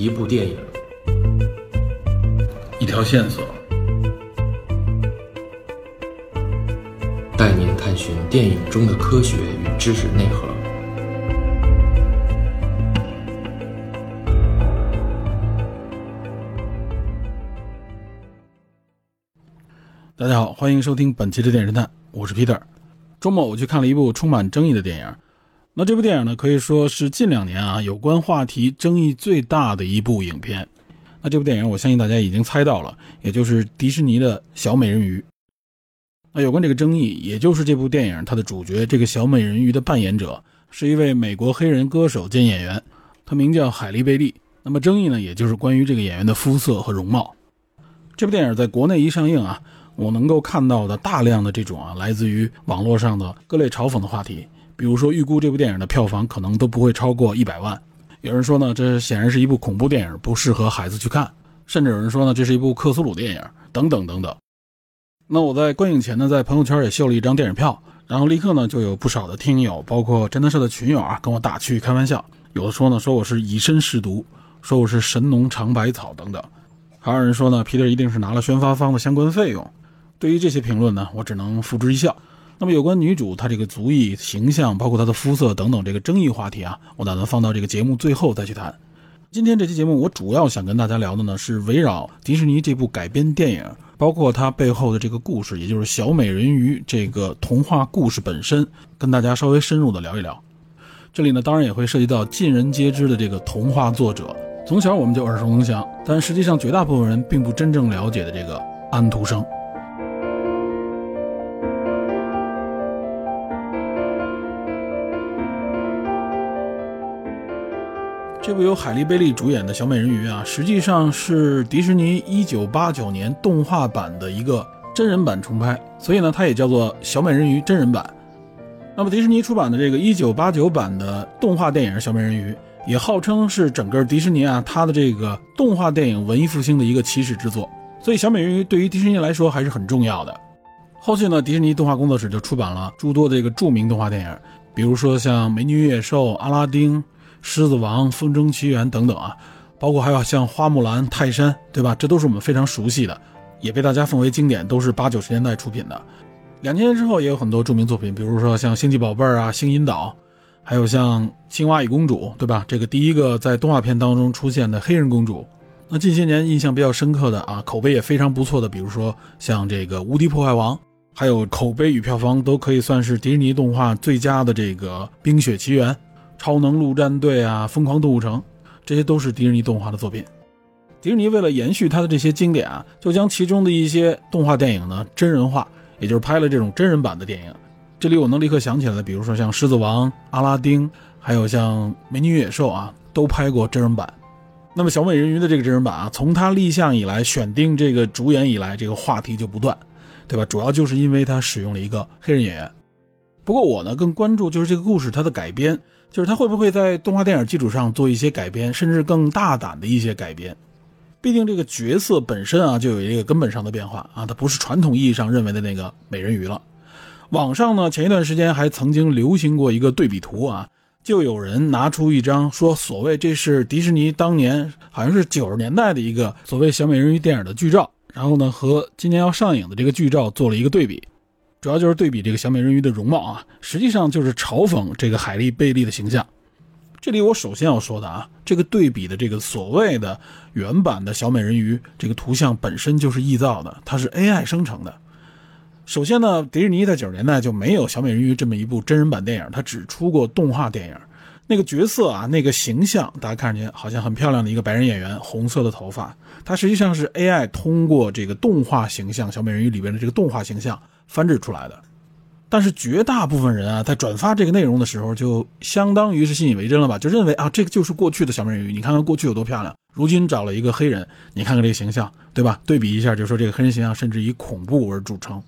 一部电影，一条线索，带您探寻电影中的科学与知识内核。大家好，欢迎收听本期的电视探，我是 Peter。周末我去看了一部充满争议的电影，那这部电影呢，可以说是近两年啊有关话题争议最大的一部影片。那这部电影，我相信大家已经猜到了，也就是迪士尼的小美人鱼。那有关这个争议，也就是这部电影它的主角这个小美人鱼的扮演者是一位美国黑人歌手兼演员，他名叫海莉贝利。那么争议呢，也就是关于这个演员的肤色和容貌。这部电影在国内一上映啊。我能够看到的大量的这种啊，来自于网络上的各类嘲讽的话题，比如说预估这部电影的票房可能都不会超过一百万。有人说呢，这显然是一部恐怖电影，不适合孩子去看。甚至有人说呢，这是一部克苏鲁电影，等等等等。那我在观影前呢，在朋友圈也秀了一张电影票，然后立刻呢，就有不少的听友，包括侦探社的群友啊，跟我打趣开玩笑，有的说呢，说我是以身试毒，说我是神农尝百草等等，还有人说呢，皮特一定是拿了宣发方的相关费用。对于这些评论呢，我只能付之一笑。那么有关女主她这个族裔、形象，包括她的肤色等等这个争议话题啊，我打算放到这个节目最后再去谈。今天这期节目我主要想跟大家聊的呢，是围绕迪士尼这部改编电影，包括它背后的这个故事，也就是小美人鱼这个童话故事本身，跟大家稍微深入的聊一聊。这里呢，当然也会涉及到尽人皆知的这个童话作者，从小我们就耳熟能详，但实际上绝大部分人并不真正了解的这个安徒生。这部由海莉·贝利主演的小美人鱼啊，实际上是迪士尼1989年动画版的一个真人版重拍，所以呢，它也叫做小美人鱼真人版。那么，迪士尼出版的这个1989版的动画电影《小美人鱼》，也号称是整个迪士尼啊它的这个动画电影文艺复兴的一个起始之作。所以，小美人鱼对于迪士尼来说还是很重要的。后续呢，迪士尼动画工作室就出版了诸多的这个著名动画电影，比如说像《美女与野兽》《阿拉丁》。狮子王、风筝奇缘等等啊，包括还有像花木兰、泰山，对吧？这都是我们非常熟悉的，也被大家奉为经典，都是八九十年代出品的。两千年之后也有很多著名作品，比如说像星际宝贝啊、星云岛，还有像青蛙与公主，对吧？这个第一个在动画片当中出现的黑人公主。那近些年印象比较深刻的啊，口碑也非常不错的，比如说像这个无敌破坏王，还有口碑与票房都可以算是迪士尼动画最佳的这个冰雪奇缘。超能陆战队啊，疯狂动物城，这些都是迪士尼动画的作品。迪士尼为了延续它的这些经典啊，就将其中的一些动画电影呢真人化，也就是拍了这种真人版的电影。这里我能立刻想起来的，比如说像《狮子王》《阿拉丁》，还有像《美女与野兽》啊，都拍过真人版。那么小美人鱼的这个真人版啊，从它立项以来，选定这个主演以来，这个话题就不断，对吧？主要就是因为它使用了一个黑人演员。不过我呢更关注就是这个故事它的改编。就是他会不会在动画电影基础上做一些改编，甚至更大胆的一些改编？毕竟这个角色本身啊，就有一个根本上的变化啊，它不是传统意义上认为的那个美人鱼了。网上呢，前一段时间还曾经流行过一个对比图啊，就有人拿出一张说，所谓这是迪士尼当年好像是九十年代的一个所谓小美人鱼电影的剧照，然后呢和今年要上映的这个剧照做了一个对比。主要就是对比这个小美人鱼的容貌啊，实际上就是嘲讽这个海莉贝利的形象。这里我首先要说的啊，这个对比的这个所谓的原版的小美人鱼这个图像本身就是臆造的，它是 AI 生成的。首先呢，迪士尼在九十年代就没有小美人鱼这么一部真人版电影，它只出过动画电影。那个角色啊，那个形象，大家看上去好像很漂亮的一个白人演员，红色的头发，它实际上是 AI 通过这个动画形象小美人鱼里边的这个动画形象。翻制出来的，但是绝大部分人啊，在转发这个内容的时候，就相当于是信以为真了吧？就认为啊，这个就是过去的小美人鱼，你看看过去有多漂亮，如今找了一个黑人，你看看这个形象，对吧？对比一下，就说这个黑人形象甚至以恐怖而著称。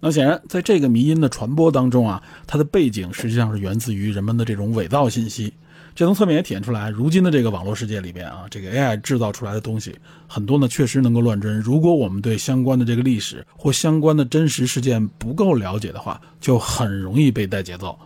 那显然，在这个迷因的传播当中啊，它的背景实际上是源自于人们的这种伪造信息。这从侧面也体现出来，如今的这个网络世界里边啊，这个 AI 制造出来的东西很多呢，确实能够乱真。如果我们对相关的这个历史或相关的真实事件不够了解的话，就很容易被带节奏。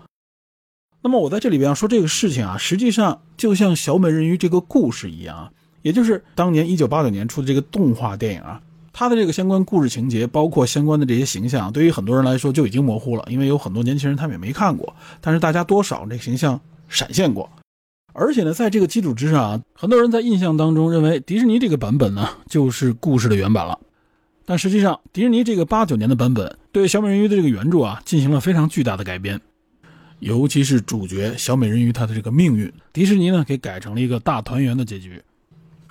那么我在这里边要说这个事情啊，实际上就像小美人鱼这个故事一样啊，也就是当年一九八九年出的这个动画电影啊。它的这个相关故事情节，包括相关的这些形象，对于很多人来说就已经模糊了，因为有很多年轻人他们也没看过，但是大家多少这个形象闪现过。而且呢，在这个基础之上啊，很多人在印象当中认为迪士尼这个版本呢就是故事的原版了。但实际上，迪士尼这个八九年的版本对小美人鱼的这个原著啊进行了非常巨大的改编，尤其是主角小美人鱼她的这个命运，迪士尼呢给改成了一个大团圆的结局，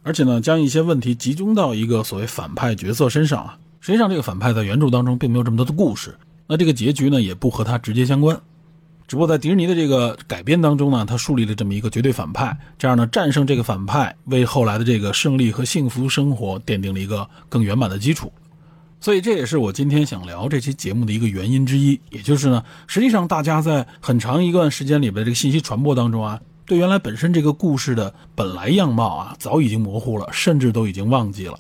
而且呢将一些问题集中到一个所谓反派角色身上啊。实际上，这个反派在原著当中并没有这么多的故事，那这个结局呢也不和他直接相关。只不过在迪士尼的这个改编当中呢，他树立了这么一个绝对反派，这样呢战胜这个反派，为后来的这个胜利和幸福生活奠定了一个更圆满的基础。所以这也是我今天想聊这期节目的一个原因之一，也就是呢，实际上大家在很长一段时间里边这个信息传播当中啊，对原来本身这个故事的本来样貌啊，早已经模糊了，甚至都已经忘记了。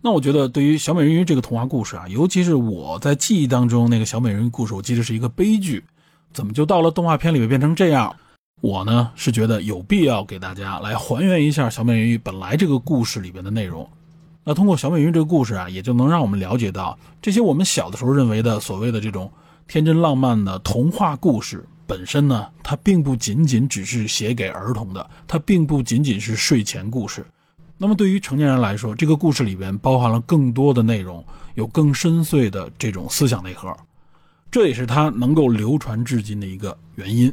那我觉得对于小美人鱼这个童话故事啊，尤其是我在记忆当中那个小美人鱼故事，我记得是一个悲剧。怎么就到了动画片里面变成这样？我呢是觉得有必要给大家来还原一下小美人鱼本来这个故事里边的内容。那通过小美人鱼这个故事啊，也就能让我们了解到，这些我们小的时候认为的所谓的这种天真浪漫的童话故事本身呢，它并不仅仅只是写给儿童的，它并不仅仅是睡前故事。那么对于成年人来说，这个故事里边包含了更多的内容，有更深邃的这种思想内核。这也是他能够流传至今的一个原因，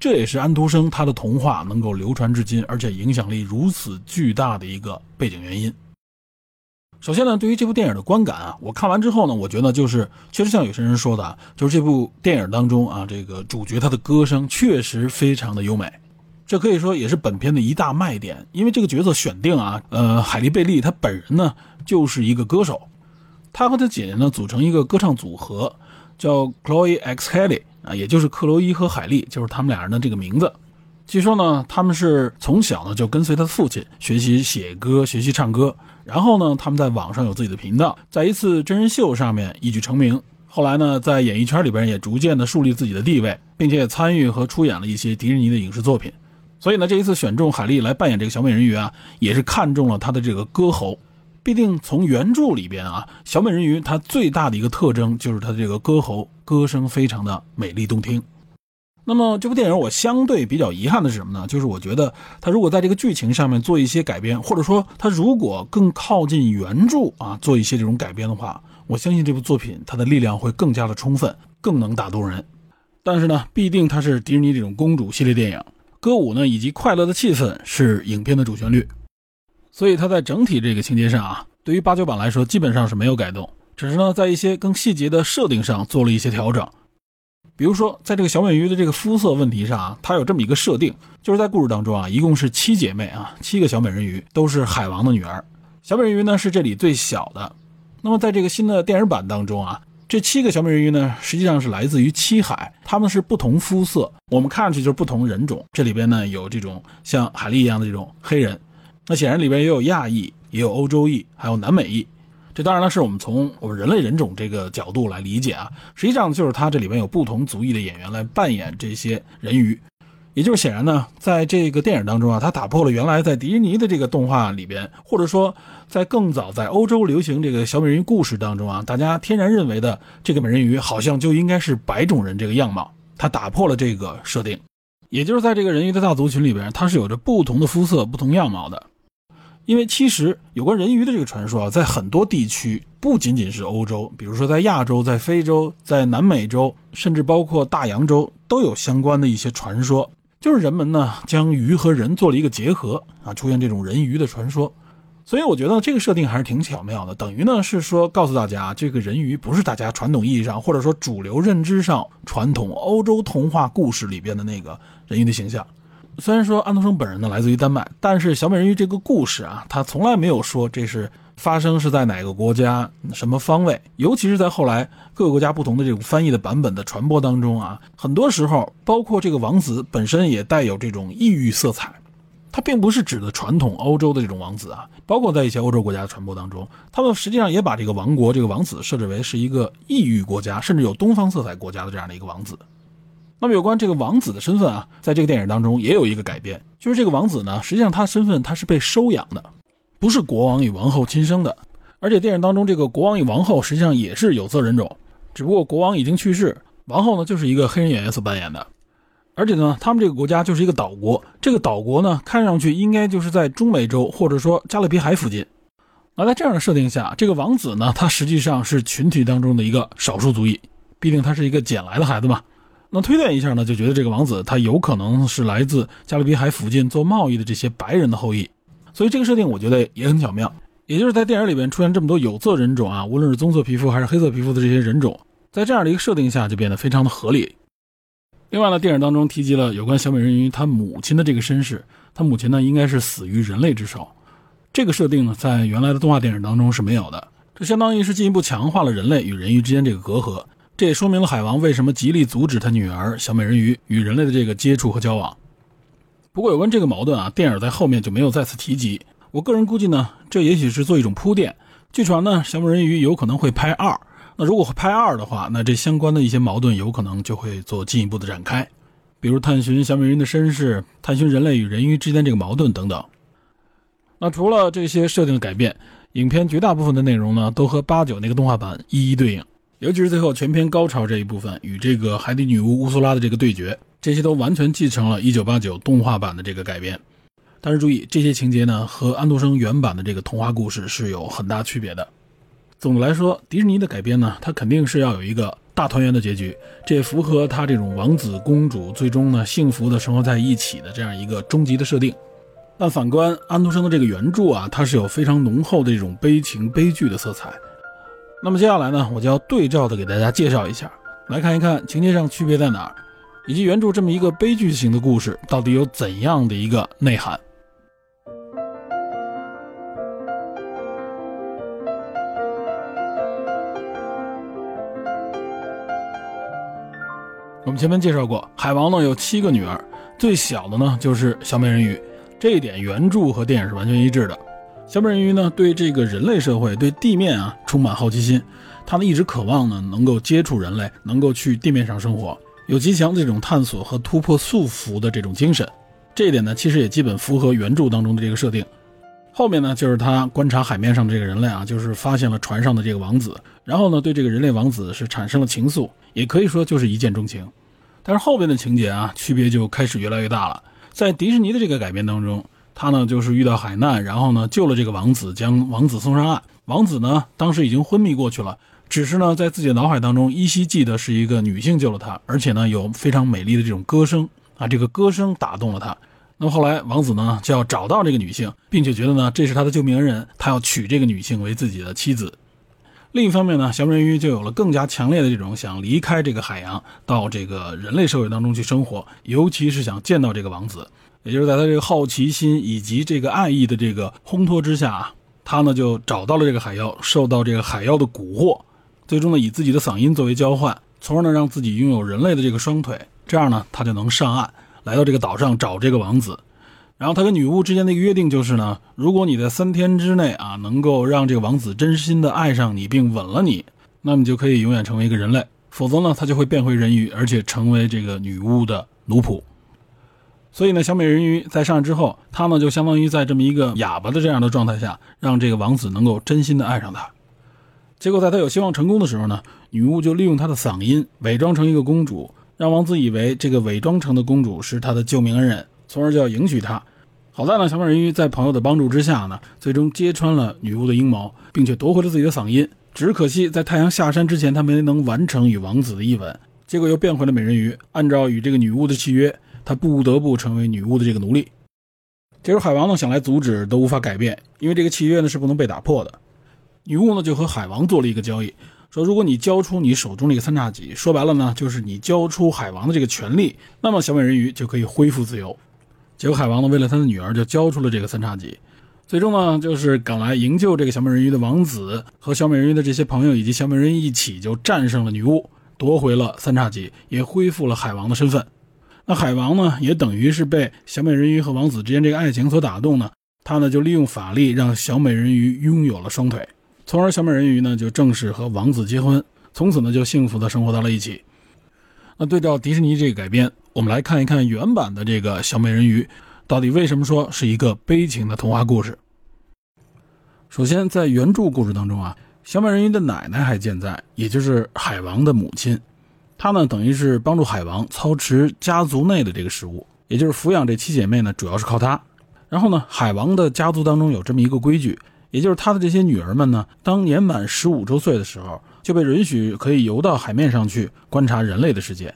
这也是安徒生他的童话能够流传至今，而且影响力如此巨大的一个背景原因。首先呢，对于这部电影的观感啊，我看完之后呢，我觉得就是确实像有些人说的，就是这部电影当中啊，这个主角他的歌声确实非常的优美，这可以说也是本片的一大卖点。因为这个角色选定啊，呃，海莉贝利她本人呢就是一个歌手，她和她姐姐呢组成一个歌唱组合。叫 Chloe X Helly 啊，也就是克洛伊和海莉，就是他们俩人的这个名字。据说呢，他们是从小呢就跟随他的父亲学习写歌、学习唱歌，然后呢，他们在网上有自己的频道，在一次真人秀上面一举成名。后来呢，在演艺圈里边也逐渐的树立自己的地位，并且也参与和出演了一些迪士尼的影视作品。所以呢，这一次选中海莉来扮演这个小美人鱼啊，也是看中了她的这个歌喉。必定从原著里边啊，小美人鱼它最大的一个特征就是它的这个歌喉，歌声非常的美丽动听。那么这部电影我相对比较遗憾的是什么呢？就是我觉得它如果在这个剧情上面做一些改编，或者说它如果更靠近原著啊，做一些这种改编的话，我相信这部作品它的力量会更加的充分，更能打动人。但是呢，必定它是迪士尼这种公主系列电影，歌舞呢以及快乐的气氛是影片的主旋律。所以它在整体这个情节上啊，对于八九版来说基本上是没有改动，只是呢在一些更细节的设定上做了一些调整。比如说，在这个小美人鱼的这个肤色问题上啊，它有这么一个设定，就是在故事当中啊，一共是七姐妹啊，七个小美人鱼都是海王的女儿，小美人鱼呢是这里最小的。那么在这个新的电影版当中啊，这七个小美人鱼呢实际上是来自于七海，她们是不同肤色，我们看上去就是不同人种。这里边呢有这种像海莉一样的这种黑人。那显然里边也有亚裔，也有欧洲裔，还有南美裔。这当然了，是我们从我们人类人种这个角度来理解啊。实际上就是它这里边有不同族裔的演员来扮演这些人鱼，也就是显然呢，在这个电影当中啊，它打破了原来在迪士尼的这个动画里边，或者说在更早在欧洲流行这个小美人鱼故事当中啊，大家天然认为的这个美人鱼好像就应该是白种人这个样貌，它打破了这个设定，也就是在这个人鱼的大族群里边，它是有着不同的肤色、不同样貌的。因为其实有关人鱼的这个传说啊，在很多地区，不仅仅是欧洲，比如说在亚洲、在非洲、在南美洲，甚至包括大洋洲，都有相关的一些传说。就是人们呢将鱼和人做了一个结合啊，出现这种人鱼的传说。所以我觉得这个设定还是挺巧妙的，等于呢是说告诉大家，这个人鱼不是大家传统意义上或者说主流认知上传统欧洲童话故事里边的那个人鱼的形象。虽然说安徒生本人呢来自于丹麦，但是小美人鱼这个故事啊，他从来没有说这是发生是在哪个国家什么方位，尤其是在后来各个国家不同的这种翻译的版本的传播当中啊，很多时候包括这个王子本身也带有这种异域色彩，它并不是指的传统欧洲的这种王子啊，包括在一些欧洲国家的传播当中，他们实际上也把这个王国这个王子设置为是一个异域国家，甚至有东方色彩国家的这样的一个王子。那么有关这个王子的身份啊，在这个电影当中也有一个改变，就是这个王子呢，实际上他的身份他是被收养的，不是国王与王后亲生的。而且电影当中这个国王与王后实际上也是有色人种，只不过国王已经去世，王后呢就是一个黑人演员所扮演的。而且呢，他们这个国家就是一个岛国，这个岛国呢看上去应该就是在中美洲或者说加勒比海附近。那在这样的设定下，这个王子呢，他实际上是群体当中的一个少数族裔，毕竟他是一个捡来的孩子嘛。那推断一下呢，就觉得这个王子他有可能是来自加勒比海附近做贸易的这些白人的后裔。所以这个设定我觉得也很巧妙，也就是在电影里边出现这么多有色人种啊，无论是棕色皮肤还是黑色皮肤的这些人种，在这样的一个设定下就变得非常的合理。另外呢，电影当中提及了有关小美人鱼她母亲的这个身世，她母亲呢应该是死于人类之手。这个设定呢，在原来的动画电影当中是没有的，这相当于是进一步强化了人类与人鱼之间这个隔阂。这也说明了海王为什么极力阻止他女儿小美人鱼与人类的这个接触和交往。不过有关这个矛盾啊，电影在后面就没有再次提及。我个人估计呢，这也许是做一种铺垫。据传呢，小美人鱼有可能会拍二。那如果拍二的话，那这相关的一些矛盾有可能就会做进一步的展开，比如探寻小美人鱼的身世，探寻人类与人鱼之间这个矛盾等等。那除了这些设定的改变，影片绝大部分的内容呢，都和八九那个动画版一一对应。尤其是最后全片高潮这一部分，与这个海底女巫乌苏拉的这个对决，这些都完全继承了一九八九动画版的这个改编。但是注意，这些情节呢，和安徒生原版的这个童话故事是有很大区别的。总的来说，迪士尼的改编呢，它肯定是要有一个大团圆的结局，这也符合它这种王子公主最终呢幸福的生活在一起的这样一个终极的设定。但反观安徒生的这个原著啊，它是有非常浓厚的这种悲情悲剧的色彩。那么接下来呢，我就要对照的给大家介绍一下，来看一看情节上区别在哪，以及原著这么一个悲剧型的故事到底有怎样的一个内涵。我们前面介绍过，海王呢有七个女儿，最小的呢就是小美人鱼。这一点原著和电影是完全一致的。小美人鱼呢，对这个人类社会、对地面啊充满好奇心，她呢一直渴望呢能够接触人类，能够去地面上生活，有极强的这种探索和突破束缚的这种精神。这一点呢，其实也基本符合原著当中的这个设定。后面呢，就是他观察海面上的这个人类啊，就是发现了船上的这个王子，然后呢，对这个人类王子是产生了情愫，也可以说就是一见钟情。但是后边的情节啊，区别就开始越来越大了。在迪士尼的这个改编当中，他呢就是遇到海难，然后呢救了这个王子，将王子送上岸。王子呢当时已经昏迷过去了，只是呢在自己的脑海当中依稀记得是一个女性救了他，而且呢有非常美丽的这种歌声啊，这个歌声打动了他。那么后来王子呢就要找到这个女性，并且觉得呢这是他的救命恩人，他要娶这个女性为自己的妻子。另一方面呢，小美人鱼就有了更加强烈的这种想离开这个海洋，到这个人类社会当中去生活，尤其是想见到这个王子。也就是在他这个好奇心以及这个爱意的这个烘托之下啊，他呢就找到了这个海妖，受到这个海妖的蛊惑，最终呢以自己的嗓音作为交换，从而呢让自己拥有人类的这个双腿，这样呢他就能上岸，来到这个岛上找这个王子。然后他跟女巫之间的一个约定就是呢，如果你在三天之内啊，能够让这个王子真心的爱上你并吻了你，那么就可以永远成为一个人类；否则呢，他就会变回人鱼，而且成为这个女巫的奴仆。所以呢，小美人鱼在上岸之后，她呢就相当于在这么一个哑巴的这样的状态下，让这个王子能够真心的爱上她。结果在他有希望成功的时候呢，女巫就利用她的嗓音伪装成一个公主，让王子以为这个伪装成的公主是他的救命恩人。从而就要迎娶她。好在呢，小美人鱼在朋友的帮助之下呢，最终揭穿了女巫的阴谋，并且夺回了自己的嗓音。只可惜在太阳下山之前，她没能完成与王子的一吻，结果又变回了美人鱼。按照与这个女巫的契约，他不得不成为女巫的这个奴隶。结果海王呢想来阻止都无法改变，因为这个契约呢是不能被打破的。女巫呢就和海王做了一个交易，说如果你交出你手中这个三叉戟，说白了呢就是你交出海王的这个权利，那么小美人鱼就可以恢复自由。结果海王呢，为了他的女儿，就交出了这个三叉戟。最终呢，就是赶来营救这个小美人鱼的王子和小美人鱼的这些朋友以及小美人鱼一起，就战胜了女巫，夺回了三叉戟，也恢复了海王的身份。那海王呢，也等于是被小美人鱼和王子之间这个爱情所打动呢，他呢就利用法力让小美人鱼拥有了双腿，从而小美人鱼呢就正式和王子结婚，从此呢就幸福的生活到了一起。那对照迪士尼这个改编，我们来看一看原版的这个小美人鱼，到底为什么说是一个悲情的童话故事？首先，在原著故事当中啊，小美人鱼的奶奶还健在，也就是海王的母亲。她呢，等于是帮助海王操持家族内的这个事务，也就是抚养这七姐妹呢，主要是靠她。然后呢，海王的家族当中有这么一个规矩，也就是他的这些女儿们呢，当年满十五周岁的时候，就被允许可以游到海面上去观察人类的世界。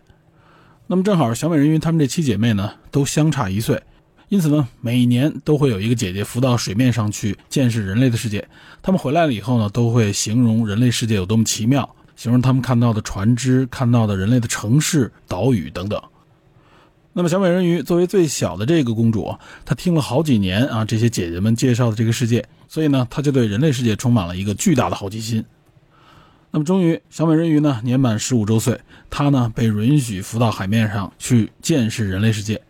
那么正好，小美人鱼她们这七姐妹呢，都相差一岁。因此呢，每年都会有一个姐姐浮到水面上去见识人类的世界。他们回来了以后呢，都会形容人类世界有多么奇妙，形容他们看到的船只、看到的人类的城市、岛屿等等。那么，小美人鱼作为最小的这个公主，她听了好几年啊这些姐姐们介绍的这个世界，所以呢，她就对人类世界充满了一个巨大的好奇心。那么，终于，小美人鱼呢年满十五周岁，她呢被允许浮到海面上去见识人类世界。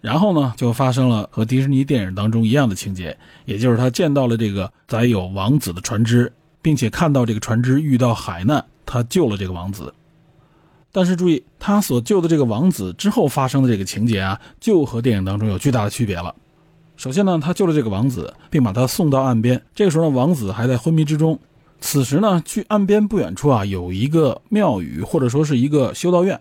然后呢，就发生了和迪士尼电影当中一样的情节，也就是他见到了这个载有王子的船只，并且看到这个船只遇到海难，他救了这个王子。但是注意，他所救的这个王子之后发生的这个情节啊，就和电影当中有巨大的区别了。首先呢，他救了这个王子，并把他送到岸边。这个时候呢，王子还在昏迷之中。此时呢，距岸边不远处啊，有一个庙宇，或者说是一个修道院。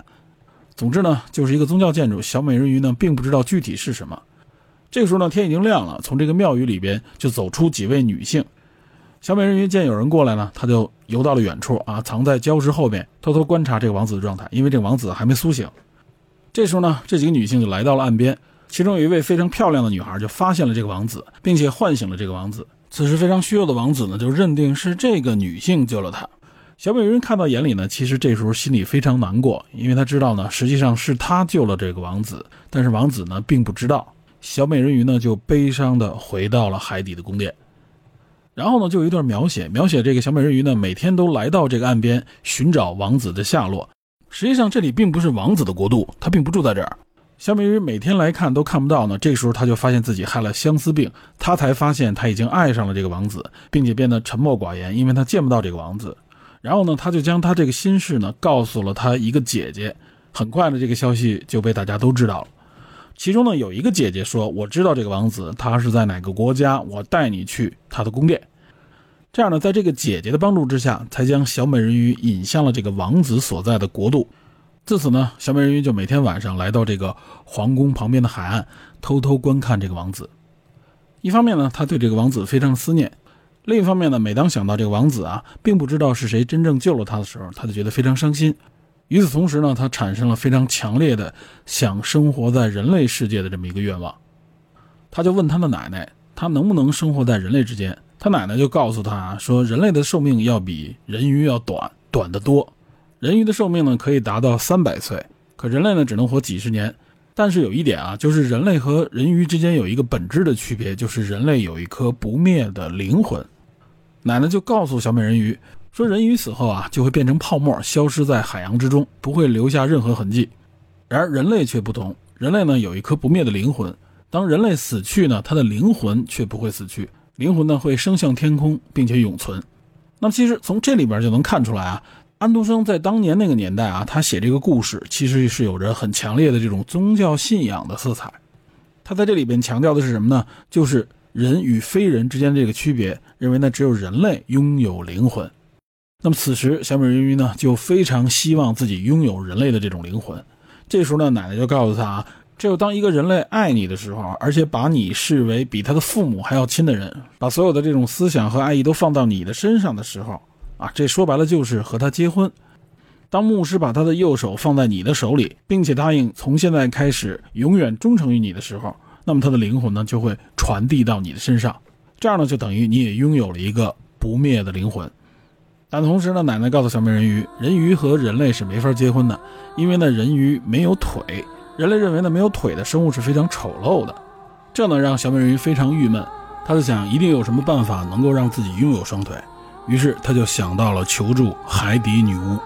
总之呢，就是一个宗教建筑。小美人鱼呢，并不知道具体是什么。这个时候呢，天已经亮了，从这个庙宇里边就走出几位女性。小美人鱼见有人过来呢，她就游到了远处啊，藏在礁石后边，偷偷观察这个王子的状态，因为这个王子还没苏醒。这时候呢，这几个女性就来到了岸边，其中有一位非常漂亮的女孩就发现了这个王子，并且唤醒了这个王子。此时非常虚弱的王子呢，就认定是这个女性救了他。小美人鱼看到眼里呢，其实这时候心里非常难过，因为他知道呢，实际上是他救了这个王子，但是王子呢并不知道。小美人鱼呢就悲伤的回到了海底的宫殿，然后呢就有一段描写，描写这个小美人鱼呢每天都来到这个岸边寻找王子的下落。实际上这里并不是王子的国度，他并不住在这儿。小美人鱼每天来看都看不到呢，这时候他就发现自己害了相思病，他才发现他已经爱上了这个王子，并且变得沉默寡言，因为他见不到这个王子。然后呢，他就将他这个心事呢告诉了他一个姐姐。很快呢，这个消息就被大家都知道了。其中呢，有一个姐姐说：“我知道这个王子，他是在哪个国家，我带你去他的宫殿。”这样呢，在这个姐姐的帮助之下，才将小美人鱼引向了这个王子所在的国度。自此呢，小美人鱼就每天晚上来到这个皇宫旁边的海岸，偷偷观看这个王子。一方面呢，她对这个王子非常思念。另一方面呢，每当想到这个王子啊，并不知道是谁真正救了他的时候，他就觉得非常伤心。与此同时呢，他产生了非常强烈的想生活在人类世界的这么一个愿望。他就问他的奶奶，他能不能生活在人类之间？他奶奶就告诉他说，人类的寿命要比人鱼要短，短得多。人鱼的寿命呢可以达到三百岁，可人类呢只能活几十年。但是有一点啊，就是人类和人鱼之间有一个本质的区别，就是人类有一颗不灭的灵魂。奶奶就告诉小美人鱼说：“人鱼死后啊，就会变成泡沫，消失在海洋之中，不会留下任何痕迹。然而人类却不同，人类呢有一颗不灭的灵魂。当人类死去呢，他的灵魂却不会死去，灵魂呢会升向天空，并且永存。那么其实从这里边就能看出来啊，安徒生在当年那个年代啊，他写这个故事其实是有着很强烈的这种宗教信仰的色彩。他在这里边强调的是什么呢？就是。”人与非人之间这个区别，认为呢只有人类拥有灵魂。那么此时小美人鱼呢就非常希望自己拥有人类的这种灵魂。这时候呢奶奶就告诉他啊，只有当一个人类爱你的时候，而且把你视为比他的父母还要亲的人，把所有的这种思想和爱意都放到你的身上的时候，啊，这说白了就是和他结婚。当牧师把他的右手放在你的手里，并且答应从现在开始永远忠诚于你的时候。那么他的灵魂呢，就会传递到你的身上，这样呢，就等于你也拥有了一个不灭的灵魂。但同时呢，奶奶告诉小美人鱼，人鱼和人类是没法结婚的，因为呢，人鱼没有腿，人类认为呢，没有腿的生物是非常丑陋的。这呢，让小美人鱼非常郁闷，他就想，一定有什么办法能够让自己拥有双腿，于是他就想到了求助海底女巫。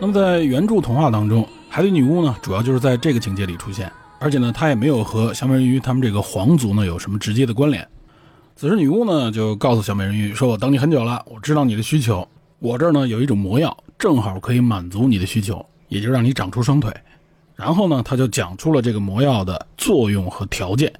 那么在原著童话当中，海底女巫呢，主要就是在这个情节里出现，而且呢，他也没有和小美人鱼他们这个皇族呢有什么直接的关联。此时女巫呢就告诉小美人鱼说：“我等你很久了，我知道你的需求，我这儿呢有一种魔药，正好可以满足你的需求，也就让你长出双腿。”然后呢，他就讲出了这个魔药的作用和条件。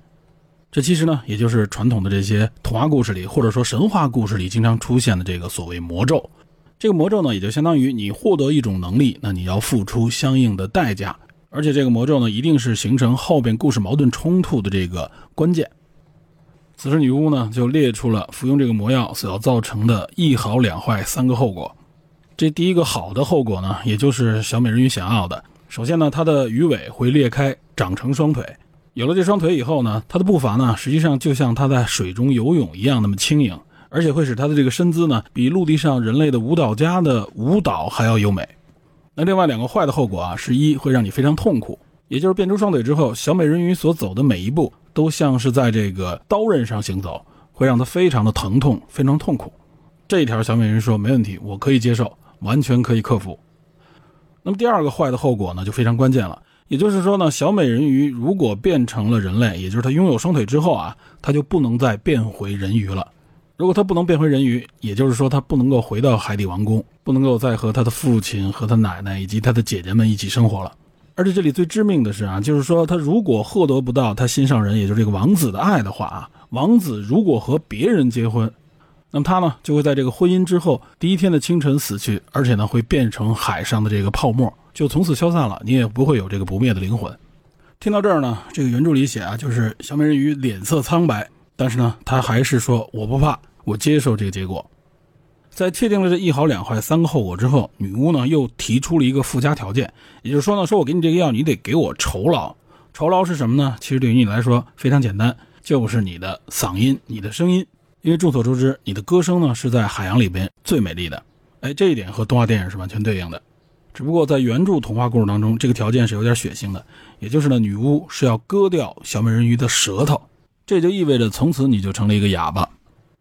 这其实呢，也就是传统的这些童话故事里，或者说神话故事里经常出现的这个所谓魔咒。这个魔咒呢，也就相当于你获得一种能力，那你要付出相应的代价，而且这个魔咒呢，一定是形成后边故事矛盾冲突的这个关键。此时女巫呢，就列出了服用这个魔药所要造成的一好两坏三个后果。这第一个好的后果呢，也就是小美人鱼想要的。首先呢，她的鱼尾会裂开，长成双腿。有了这双腿以后呢，他的步伐呢，实际上就像他在水中游泳一样那么轻盈，而且会使他的这个身姿呢，比陆地上人类的舞蹈家的舞蹈还要优美。那另外两个坏的后果啊，是一会让你非常痛苦，也就是变出双腿之后，小美人鱼所走的每一步都像是在这个刀刃上行走，会让她非常的疼痛，非常痛苦。这一条小美人鱼说没问题，我可以接受，完全可以克服。那么第二个坏的后果呢，就非常关键了。也就是说呢，小美人鱼如果变成了人类，也就是她拥有双腿之后啊，她就不能再变回人鱼了。如果他不能变回人鱼，也就是说他不能够回到海底王宫，不能够再和他的父亲、和他奶奶以及他的姐姐们一起生活了。而且这里最致命的是啊，就是说他如果获得不到他心上人，也就是这个王子的爱的话啊，王子如果和别人结婚，那么他呢就会在这个婚姻之后第一天的清晨死去，而且呢会变成海上的这个泡沫。就从此消散了，你也不会有这个不灭的灵魂。听到这儿呢，这个原著里写啊，就是小美人鱼脸色苍白，但是呢，她还是说我不怕，我接受这个结果。在确定了这一好两坏三个后果之后，女巫呢又提出了一个附加条件，也就是说呢，说我给你这个药，你得给我酬劳。酬劳是什么呢？其实对于你来说非常简单，就是你的嗓音，你的声音。因为众所周知，你的歌声呢是在海洋里边最美丽的。哎，这一点和动画电影是完全对应的。只不过在原著童话故事当中，这个条件是有点血腥的，也就是呢，女巫是要割掉小美人鱼的舌头，这就意味着从此你就成了一个哑巴。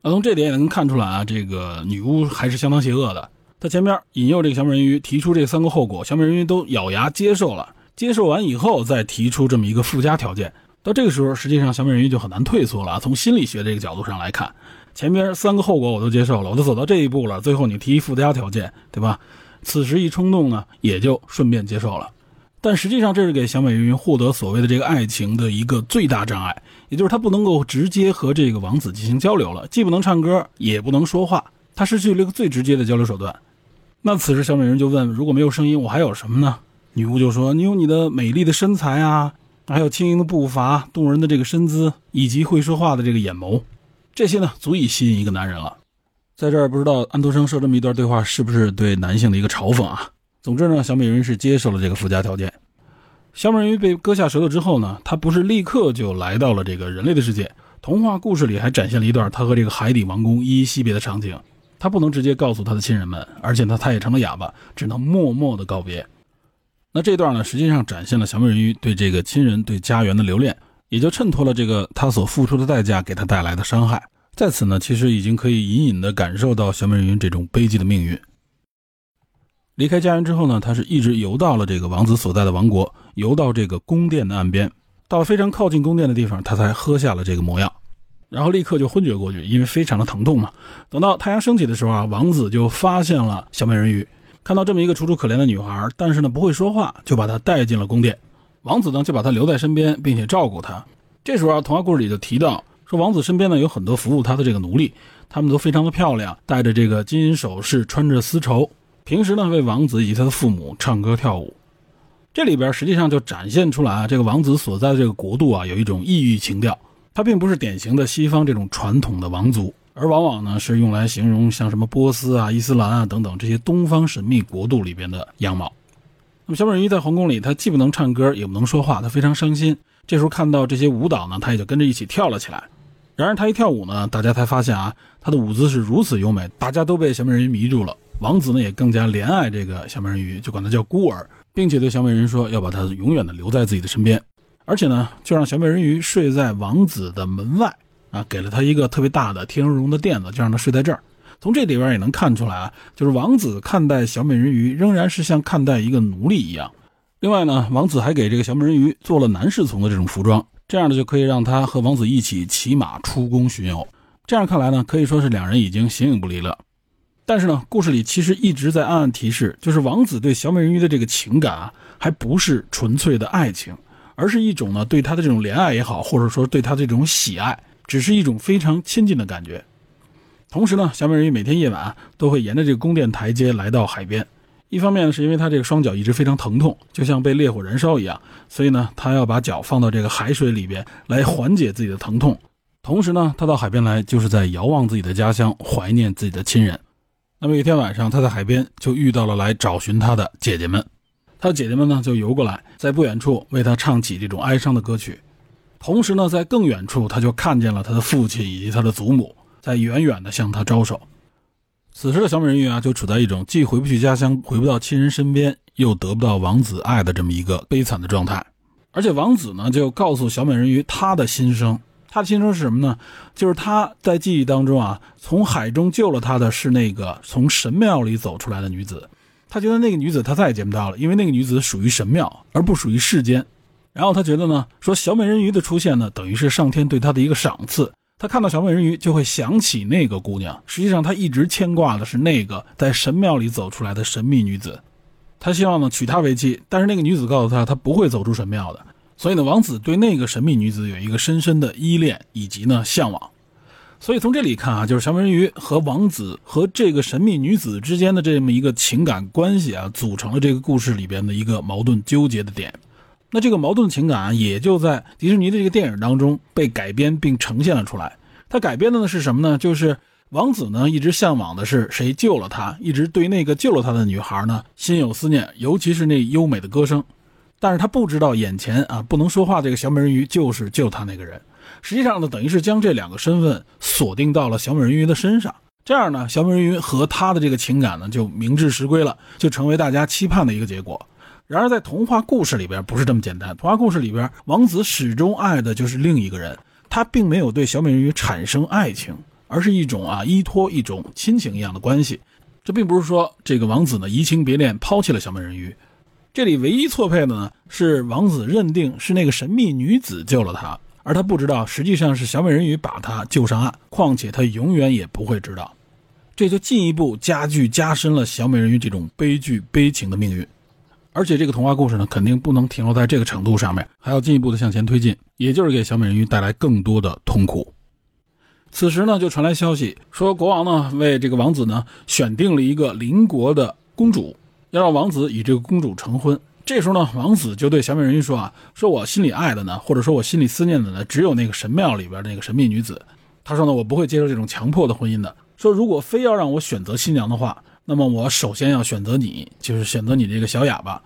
那从这点也能看出来啊，这个女巫还是相当邪恶的。她前面引诱这个小美人鱼提出这三个后果，小美人鱼都咬牙接受了，接受完以后再提出这么一个附加条件。到这个时候，实际上小美人鱼就很难退缩了。从心理学这个角度上来看，前边三个后果我都接受了，我都走到这一步了，最后你提附加条件，对吧？此时一冲动呢，也就顺便接受了，但实际上这是给小美人鱼获得所谓的这个爱情的一个最大障碍，也就是她不能够直接和这个王子进行交流了，既不能唱歌，也不能说话，她失去了一个最直接的交流手段。那此时小美人就问：如果没有声音，我还有什么呢？女巫就说：你有你的美丽的身材啊，还有轻盈的步伐、动人的这个身姿，以及会说话的这个眼眸，这些呢，足以吸引一个男人了。在这儿不知道安徒生说这么一段对话是不是对男性的一个嘲讽啊？总之呢，小美人鱼是接受了这个附加条件。小美人鱼被割下舌头之后呢，她不是立刻就来到了这个人类的世界。童话故事里还展现了一段她和这个海底王宫依依惜别的场景。她不能直接告诉她的亲人们，而且呢，她也成了哑巴，只能默默的告别。那这段呢，实际上展现了小美人鱼对这个亲人、对家园的留恋，也就衬托了这个她所付出的代价给她带来的伤害。在此呢，其实已经可以隐隐的感受到小美人鱼这种悲剧的命运。离开家园之后呢，他是一直游到了这个王子所在的王国，游到这个宫殿的岸边，到非常靠近宫殿的地方，他才喝下了这个魔药，然后立刻就昏厥过去，因为非常的疼痛嘛。等到太阳升起的时候啊，王子就发现了小美人鱼，看到这么一个楚楚可怜的女孩，但是呢不会说话，就把她带进了宫殿。王子呢就把她留在身边，并且照顾她。这时候啊，童话故事里就提到。说王子身边呢有很多服务他的这个奴隶，他们都非常的漂亮，戴着这个金银首饰，穿着丝绸，平时呢为王子以及他的父母唱歌跳舞。这里边实际上就展现出来啊，这个王子所在的这个国度啊有一种异域情调，它并不是典型的西方这种传统的王族，而往往呢是用来形容像什么波斯啊、伊斯兰啊等等这些东方神秘国度里边的样貌。那么小美人鱼在皇宫里，她既不能唱歌，也不能说话，她非常伤心。这时候看到这些舞蹈呢，她也就跟着一起跳了起来。然而他一跳舞呢，大家才发现啊，他的舞姿是如此优美，大家都被小美人鱼迷住了。王子呢也更加怜爱这个小美人鱼，就管她叫孤儿，并且对小美人说要把她永远的留在自己的身边，而且呢就让小美人鱼睡在王子的门外啊，给了他一个特别大的天鹅绒的垫子，就让他睡在这儿。从这里边也能看出来啊，就是王子看待小美人鱼仍然是像看待一个奴隶一样。另外呢，王子还给这个小美人鱼做了男侍从的这种服装。这样呢就可以让他和王子一起骑马出宫巡游，这样看来呢，可以说是两人已经形影不离了。但是呢，故事里其实一直在暗暗提示，就是王子对小美人鱼的这个情感啊，还不是纯粹的爱情，而是一种呢对她的这种怜爱也好，或者说对她这种喜爱，只是一种非常亲近的感觉。同时呢，小美人鱼每天夜晚都会沿着这个宫殿台阶来到海边。一方面呢，是因为她这个双脚一直非常疼痛，就像被烈火燃烧一样，所以呢，她要把脚放到这个海水里边来缓解自己的疼痛。同时呢，她到海边来就是在遥望自己的家乡，怀念自己的亲人。那么有一天晚上，他在海边就遇到了来找寻他的姐姐们。他的姐姐们呢就游过来，在不远处为他唱起这种哀伤的歌曲。同时呢，在更远处，他就看见了他的父亲以及他的祖母。在远远的向他招手。此时的小美人鱼啊，就处在一种既回不去家乡，回不到亲人身边，又得不到王子爱的这么一个悲惨的状态。而且王子呢，就告诉小美人鱼他的心声。他的心声是什么呢？就是他在记忆当中啊，从海中救了他的是那个从神庙里走出来的女子。他觉得那个女子他再也见不到了，因为那个女子属于神庙，而不属于世间。然后他觉得呢，说小美人鱼的出现呢，等于是上天对他的一个赏赐。他看到小美人鱼就会想起那个姑娘，实际上他一直牵挂的是那个在神庙里走出来的神秘女子。他希望呢娶她为妻，但是那个女子告诉他，她不会走出神庙的。所以呢，王子对那个神秘女子有一个深深的依恋以及呢向往。所以从这里看啊，就是小美人鱼和王子和这个神秘女子之间的这么一个情感关系啊，组成了这个故事里边的一个矛盾纠结的点。那这个矛盾情感啊，也就在迪士尼的这个电影当中被改编并呈现了出来。它改编的呢是什么呢？就是王子呢一直向往的是谁救了他，一直对那个救了他的女孩呢心有思念，尤其是那优美的歌声。但是他不知道眼前啊不能说话这个小美人鱼就是救他那个人。实际上呢，等于是将这两个身份锁定到了小美人鱼的身上。这样呢，小美人鱼和他的这个情感呢就名至实归了，就成为大家期盼的一个结果。然而，在童话故事里边不是这么简单。童话故事里边，王子始终爱的就是另一个人，他并没有对小美人鱼产生爱情，而是一种啊依托、一种亲情一样的关系。这并不是说这个王子呢移情别恋，抛弃了小美人鱼。这里唯一错配的呢是王子认定是那个神秘女子救了他，而他不知道实际上是小美人鱼把他救上岸。况且他永远也不会知道，这就进一步加剧加深了小美人鱼这种悲剧悲情的命运。而且这个童话故事呢，肯定不能停留在这个程度上面，还要进一步的向前推进，也就是给小美人鱼带来更多的痛苦。此时呢，就传来消息说，国王呢为这个王子呢选定了一个邻国的公主，要让王子与这个公主成婚。这时候呢，王子就对小美人鱼说啊，说我心里爱的呢，或者说我心里思念的呢，只有那个神庙里边那个神秘女子。他说呢，我不会接受这种强迫的婚姻的。说如果非要让我选择新娘的话。那么我首先要选择你，就是选择你这个小哑巴。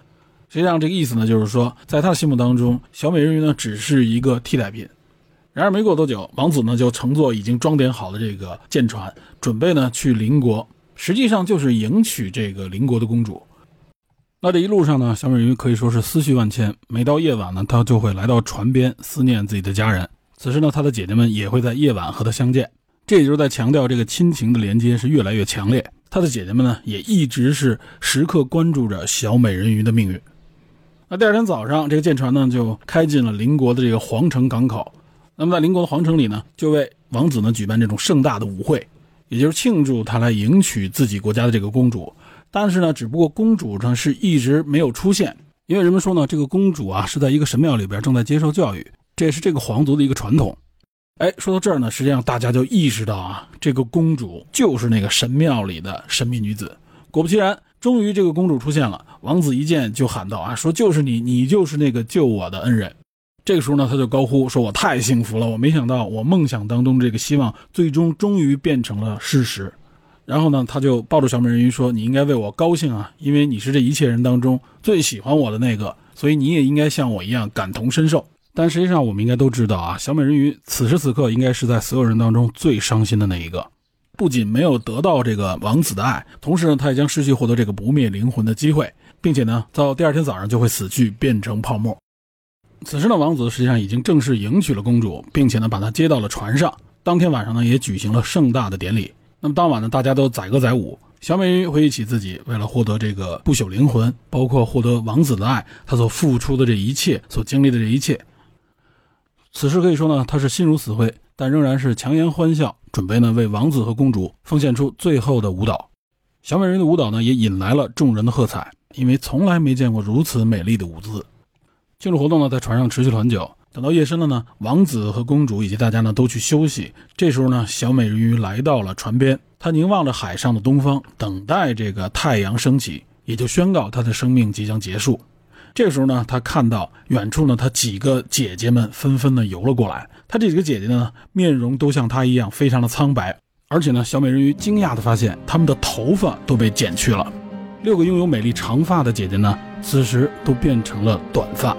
实际上这个意思呢，就是说，在他的心目当中，小美人鱼呢只是一个替代品。然而没过多久，王子呢就乘坐已经装点好的这个舰船，准备呢去邻国，实际上就是迎娶这个邻国的公主。那这一路上呢，小美人鱼可以说是思绪万千。每到夜晚呢，她就会来到船边思念自己的家人。此时呢，她的姐姐们也会在夜晚和她相见。这也就是在强调这个亲情的连接是越来越强烈。她的姐姐们呢，也一直是时刻关注着小美人鱼的命运。那第二天早上，这个舰船呢就开进了邻国的这个皇城港口。那么在邻国的皇城里呢，就为王子呢举办这种盛大的舞会，也就是庆祝他来迎娶自己国家的这个公主。但是呢，只不过公主呢是一直没有出现，因为人们说呢，这个公主啊是在一个神庙里边正在接受教育，这也是这个皇族的一个传统。哎，说到这儿呢，实际上大家就意识到啊，这个公主就是那个神庙里的神秘女子。果不其然，终于这个公主出现了。王子一见就喊道：“啊，说就是你，你就是那个救我的恩人。”这个时候呢，他就高呼说：“我太幸福了！我没想到我梦想当中这个希望，最终终于变成了事实。”然后呢，他就抱住小美人鱼说：“你应该为我高兴啊，因为你是这一切人当中最喜欢我的那个，所以你也应该像我一样感同身受。”但实际上，我们应该都知道啊，小美人鱼此时此刻应该是在所有人当中最伤心的那一个，不仅没有得到这个王子的爱，同时呢，他也将失去获得这个不灭灵魂的机会，并且呢，到第二天早上就会死去，变成泡沫。此时呢，王子实际上已经正式迎娶了公主，并且呢，把她接到了船上。当天晚上呢，也举行了盛大的典礼。那么当晚呢，大家都载歌载舞。小美人回忆起自己为了获得这个不朽灵魂，包括获得王子的爱，她所付出的这一切，所经历的这一切。此时可以说呢，他是心如死灰，但仍然是强颜欢笑，准备呢为王子和公主奉献出最后的舞蹈。小美人的舞蹈呢也引来了众人的喝彩，因为从来没见过如此美丽的舞姿。庆祝活动呢在船上持续了很久，等到夜深了呢，王子和公主以及大家呢都去休息。这时候呢，小美人鱼来到了船边，她凝望着海上的东方，等待这个太阳升起，也就宣告她的生命即将结束。这时候呢，他看到远处呢，他几个姐姐们纷纷的游了过来。他这几个姐姐呢，面容都像她一样，非常的苍白。而且呢，小美人鱼惊讶的发现，她们的头发都被剪去了。六个拥有美丽长发的姐姐呢，此时都变成了短发。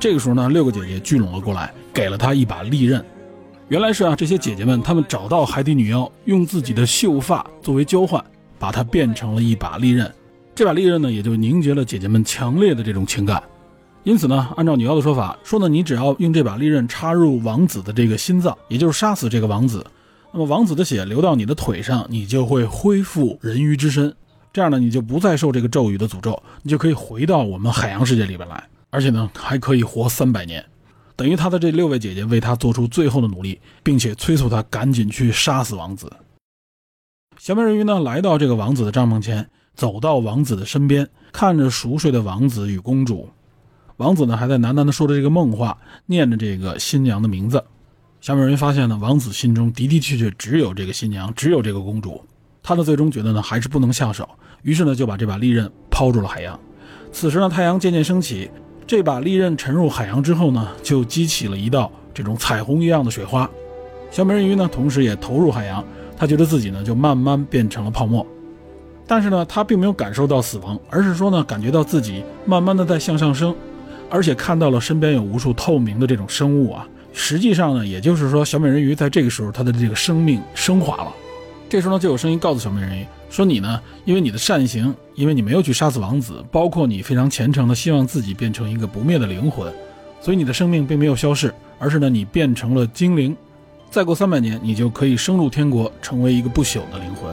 这个时候呢，六个姐姐聚拢了过来，给了她一把利刃。原来是啊，这些姐姐们她们找到海底女妖，用自己的秀发作为交换，把它变成了一把利刃。这把利刃呢，也就凝结了姐姐们强烈的这种情感。因此呢，按照女妖的说法，说呢，你只要用这把利刃插入王子的这个心脏，也就是杀死这个王子，那么王子的血流到你的腿上，你就会恢复人鱼之身。这样呢，你就不再受这个咒语的诅咒，你就可以回到我们海洋世界里边来。而且呢，还可以活三百年，等于他的这六位姐姐为他做出最后的努力，并且催促他赶紧去杀死王子。小美人鱼呢，来到这个王子的帐篷前，走到王子的身边，看着熟睡的王子与公主。王子呢，还在喃喃地说着这个梦话，念着这个新娘的名字。小美人鱼发现呢，王子心中的的确确只有这个新娘，只有这个公主。他呢，最终觉得呢，还是不能下手，于是呢，就把这把利刃抛入了海洋。此时呢，太阳渐渐升起。这把利刃沉入海洋之后呢，就激起了一道这种彩虹一样的水花。小美人鱼呢，同时也投入海洋，她觉得自己呢就慢慢变成了泡沫。但是呢，她并没有感受到死亡，而是说呢，感觉到自己慢慢的在向上升，而且看到了身边有无数透明的这种生物啊。实际上呢，也就是说，小美人鱼在这个时候她的这个生命升华了。这时候呢，就有声音告诉小美人鱼。说你呢？因为你的善行，因为你没有去杀死王子，包括你非常虔诚的希望自己变成一个不灭的灵魂，所以你的生命并没有消逝，而是呢，你变成了精灵。再过三百年，你就可以升入天国，成为一个不朽的灵魂。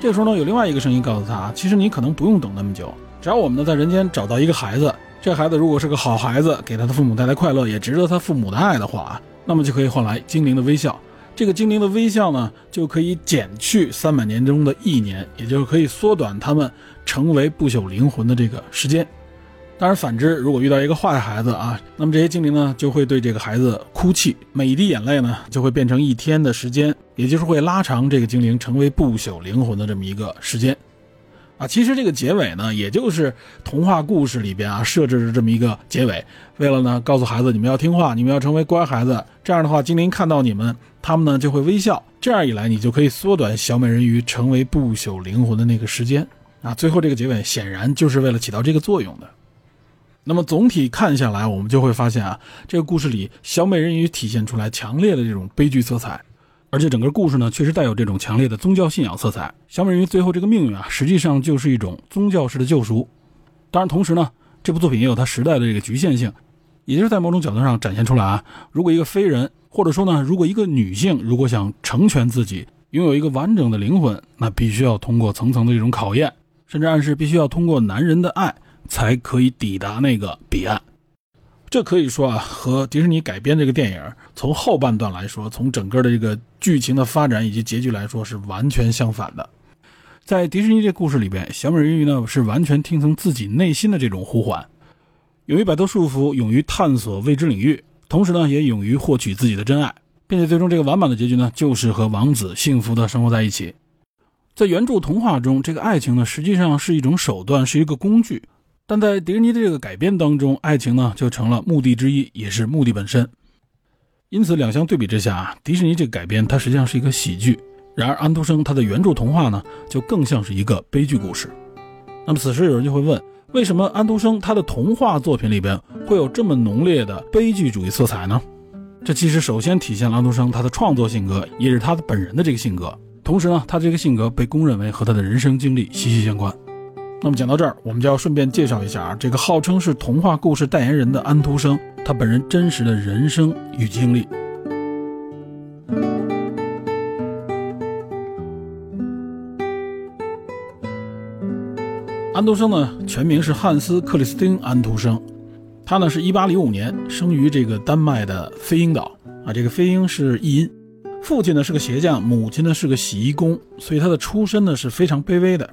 这个时候呢，有另外一个声音告诉他，其实你可能不用等那么久，只要我们呢在人间找到一个孩子，这孩子如果是个好孩子，给他的父母带来快乐，也值得他父母的爱的话，那么就可以换来精灵的微笑。这个精灵的微笑呢，就可以减去三百年中的一年，也就是可以缩短他们成为不朽灵魂的这个时间。当然，反之，如果遇到一个坏孩子啊，那么这些精灵呢，就会对这个孩子哭泣，每一滴眼泪呢，就会变成一天的时间，也就是会拉长这个精灵成为不朽灵魂的这么一个时间。啊，其实这个结尾呢，也就是童话故事里边啊设置的这么一个结尾，为了呢告诉孩子你们要听话，你们要成为乖孩子，这样的话精灵看到你们，他们呢就会微笑，这样一来你就可以缩短小美人鱼成为不朽灵魂的那个时间。啊，最后这个结尾显然就是为了起到这个作用的。那么总体看下来，我们就会发现啊，这个故事里小美人鱼体现出来强烈的这种悲剧色彩。而且整个故事呢，确实带有这种强烈的宗教信仰色彩。小美人鱼最后这个命运啊，实际上就是一种宗教式的救赎。当然，同时呢，这部作品也有它时代的这个局限性，也就是在某种角度上展现出来啊，如果一个非人，或者说呢，如果一个女性，如果想成全自己，拥有一个完整的灵魂，那必须要通过层层的这种考验，甚至暗示必须要通过男人的爱，才可以抵达那个彼岸。这可以说啊，和迪士尼改编这个电影从后半段来说，从整个的这个剧情的发展以及结局来说是完全相反的。在迪士尼这故事里边，小美人鱼呢是完全听从自己内心的这种呼唤，勇于摆脱束缚，勇于探索未知领域，同时呢也勇于获取自己的真爱，并且最终这个完满的结局呢就是和王子幸福的生活在一起。在原著童话中，这个爱情呢实际上是一种手段，是一个工具。但在迪士尼的这个改编当中，爱情呢就成了目的之一，也是目的本身。因此，两相对比之下，迪士尼这个改编它实际上是一个喜剧；然而，安徒生他的原著童话呢，就更像是一个悲剧故事。那么，此时有人就会问：为什么安徒生他的童话作品里边会有这么浓烈的悲剧主义色彩呢？这其实首先体现了安徒生他的创作性格，也是他的本人的这个性格。同时呢，他这个性格被公认为和他的人生经历息息相关。那么讲到这儿，我们就要顺便介绍一下啊，这个号称是童话故事代言人的安徒生，他本人真实的人生与经历。安徒生呢，全名是汉斯·克里斯汀·安徒生，他呢是一八零五年生于这个丹麦的飞鹰岛啊，这个飞鹰是译音。父亲呢是个鞋匠，母亲呢是个洗衣工，所以他的出身呢是非常卑微的。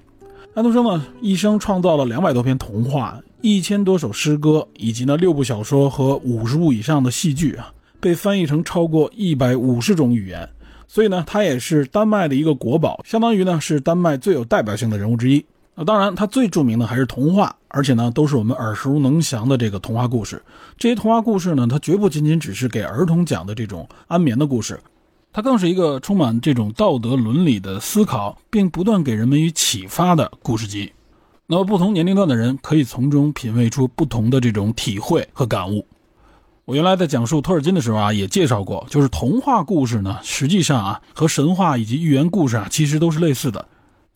安徒生呢一生创造了两百多篇童话，一千多首诗歌，以及呢六部小说和五十部以上的戏剧啊，被翻译成超过一百五十种语言。所以呢，他也是丹麦的一个国宝，相当于呢是丹麦最有代表性的人物之一。那当然，他最著名的还是童话，而且呢都是我们耳熟能详的这个童话故事。这些童话故事呢，它绝不仅仅只是给儿童讲的这种安眠的故事。它更是一个充满这种道德伦理的思考，并不断给人们以启发的故事集。那么，不同年龄段的人可以从中品味出不同的这种体会和感悟。我原来在讲述托尔金的时候啊，也介绍过，就是童话故事呢，实际上啊，和神话以及寓言故事啊，其实都是类似的。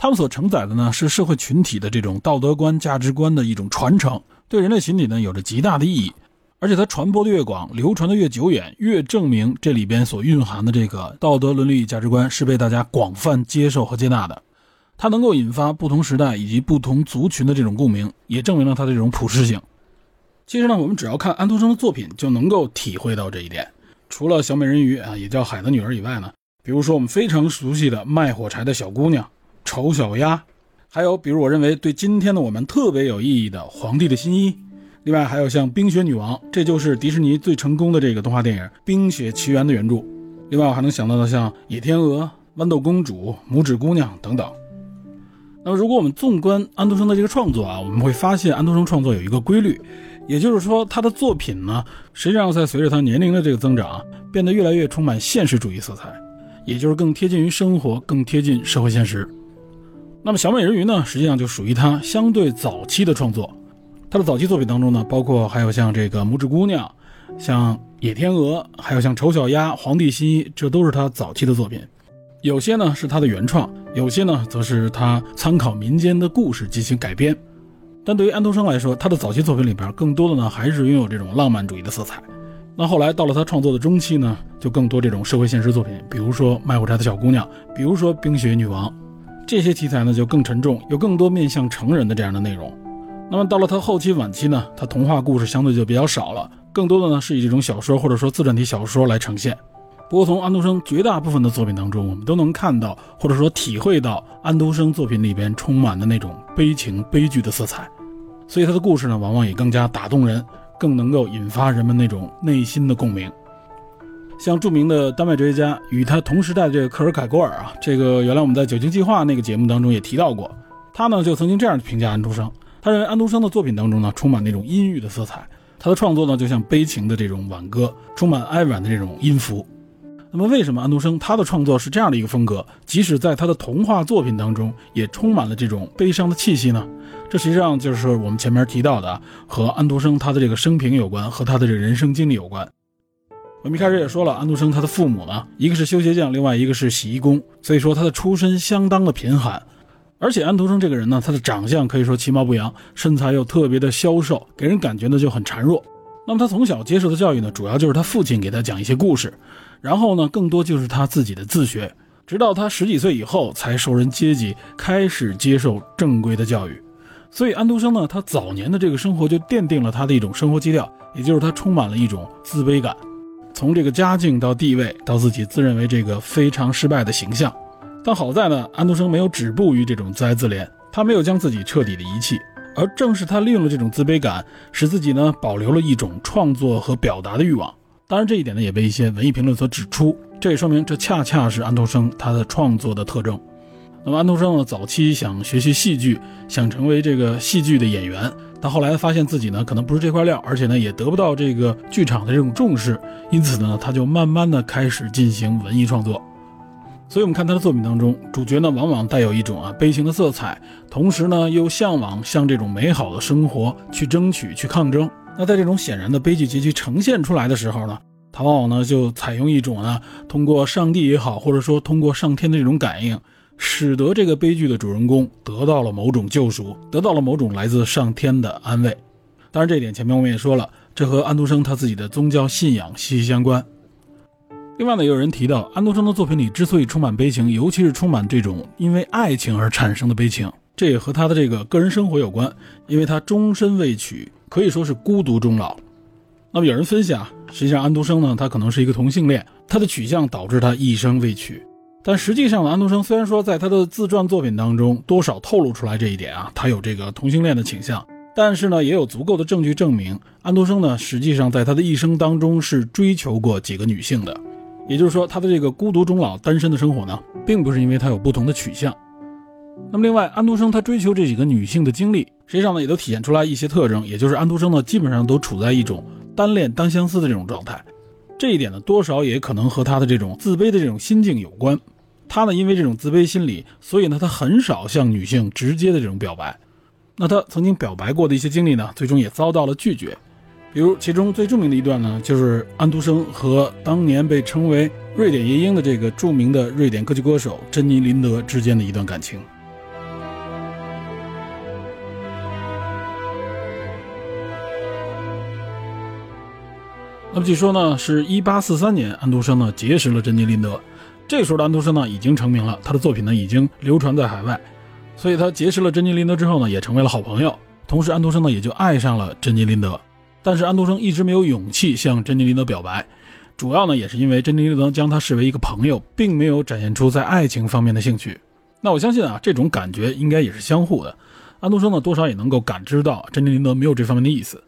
他们所承载的呢，是社会群体的这种道德观、价值观的一种传承，对人类心理呢，有着极大的意义。而且它传播的越广，流传的越久远，越证明这里边所蕴含的这个道德伦理价值观是被大家广泛接受和接纳的。它能够引发不同时代以及不同族群的这种共鸣，也证明了它的这种普适性。其实呢，我们只要看安徒生的作品，就能够体会到这一点。除了小美人鱼啊，也叫海的女儿以外呢，比如说我们非常熟悉的卖火柴的小姑娘、丑小鸭，还有比如我认为对今天的我们特别有意义的皇帝的新衣。另外还有像《冰雪女王》，这就是迪士尼最成功的这个动画电影《冰雪奇缘》的原著。另外我还能想到的像《野天鹅》《豌豆公主》《拇指姑娘》等等。那么如果我们纵观安徒生的这个创作啊，我们会发现安徒生创作有一个规律，也就是说他的作品呢，实际上在随着他年龄的这个增长，变得越来越充满现实主义色彩，也就是更贴近于生活，更贴近社会现实。那么《小美人鱼》呢，实际上就属于他相对早期的创作。他的早期作品当中呢，包括还有像这个拇指姑娘，像野天鹅，还有像丑小鸭、皇帝新衣，这都是他早期的作品。有些呢是他的原创，有些呢则是他参考民间的故事进行改编。但对于安徒生来说，他的早期作品里边更多的呢还是拥有这种浪漫主义的色彩。那后来到了他创作的中期呢，就更多这种社会现实作品，比如说卖火柴的小姑娘，比如说冰雪女王，这些题材呢就更沉重，有更多面向成人的这样的内容。那么到了他后期晚期呢，他童话故事相对就比较少了，更多的呢是以这种小说或者说自传体小说来呈现。不过从安徒生绝大部分的作品当中，我们都能看到或者说体会到安徒生作品里边充满的那种悲情悲剧的色彩，所以他的故事呢往往也更加打动人，更能够引发人们那种内心的共鸣。像著名的丹麦哲学家与他同时代的这个克尔凯郭尔啊，这个原来我们在《酒精计划》那个节目当中也提到过，他呢就曾经这样评价安徒生。他认为安徒生的作品当中呢，充满那种阴郁的色彩。他的创作呢，就像悲情的这种挽歌，充满哀婉的这种音符。那么，为什么安徒生他的创作是这样的一个风格？即使在他的童话作品当中，也充满了这种悲伤的气息呢？这实际上就是我们前面提到的，和安徒生他的这个生平有关，和他的这个人生经历有关。我们一开始也说了，安徒生他的父母呢，一个是修鞋匠，另外一个是洗衣工，所以说他的出身相当的贫寒。而且安徒生这个人呢，他的长相可以说其貌不扬，身材又特别的消瘦，给人感觉呢就很孱弱。那么他从小接受的教育呢，主要就是他父亲给他讲一些故事，然后呢，更多就是他自己的自学，直到他十几岁以后才受人接济，开始接受正规的教育。所以安徒生呢，他早年的这个生活就奠定了他的一种生活基调，也就是他充满了一种自卑感，从这个家境到地位，到自己自认为这个非常失败的形象。但好在呢，安徒生没有止步于这种自哀自怜，他没有将自己彻底的遗弃，而正是他利用了这种自卑感，使自己呢保留了一种创作和表达的欲望。当然，这一点呢也被一些文艺评论所指出，这也说明这恰恰是安徒生他的创作的特征。那么，安徒生呢早期想学习戏剧，想成为这个戏剧的演员，但后来发现自己呢可能不是这块料，而且呢也得不到这个剧场的这种重视，因此呢他就慢慢的开始进行文艺创作。所以，我们看他的作品当中，主角呢往往带有一种啊悲情的色彩，同时呢又向往向这种美好的生活去争取、去抗争。那在这种显然的悲剧结局呈现出来的时候呢，他往往呢就采用一种呢通过上帝也好，或者说通过上天的这种感应，使得这个悲剧的主人公得到了某种救赎，得到了某种来自上天的安慰。当然，这一点前面我们也说了，这和安徒生他自己的宗教信仰息息相关。另外呢，也有人提到安徒生的作品里之所以充满悲情，尤其是充满这种因为爱情而产生的悲情，这也和他的这个个人生活有关，因为他终身未娶，可以说是孤独终老。那么有人分析啊，实际上安徒生呢，他可能是一个同性恋，他的取向导致他一生未娶。但实际上呢，安徒生虽然说在他的自传作品当中多少透露出来这一点啊，他有这个同性恋的倾向，但是呢，也有足够的证据证明安徒生呢，实际上在他的一生当中是追求过几个女性的。也就是说，他的这个孤独终老、单身的生活呢，并不是因为他有不同的取向。那么，另外，安徒生他追求这几个女性的经历，实际上呢，也都体现出来一些特征，也就是安徒生呢，基本上都处在一种单恋单相思的这种状态。这一点呢，多少也可能和他的这种自卑的这种心境有关。他呢，因为这种自卑心理，所以呢，他很少向女性直接的这种表白。那他曾经表白过的一些经历呢，最终也遭到了拒绝。比如，其中最著名的一段呢，就是安徒生和当年被称为“瑞典夜莺”的这个著名的瑞典歌剧歌手珍妮·林德之间的一段感情。那么据说呢，是一八四三年，安徒生呢结识了珍妮·林德。这时候的安徒生呢已经成名了，他的作品呢已经流传在海外，所以他结识了珍妮·林德之后呢，也成为了好朋友。同时，安徒生呢也就爱上了珍妮·林德。但是安徒生一直没有勇气向珍妮·林德表白，主要呢也是因为珍妮·林德将他视为一个朋友，并没有展现出在爱情方面的兴趣。那我相信啊，这种感觉应该也是相互的。安徒生呢多少也能够感知到珍妮·林德没有这方面的意思。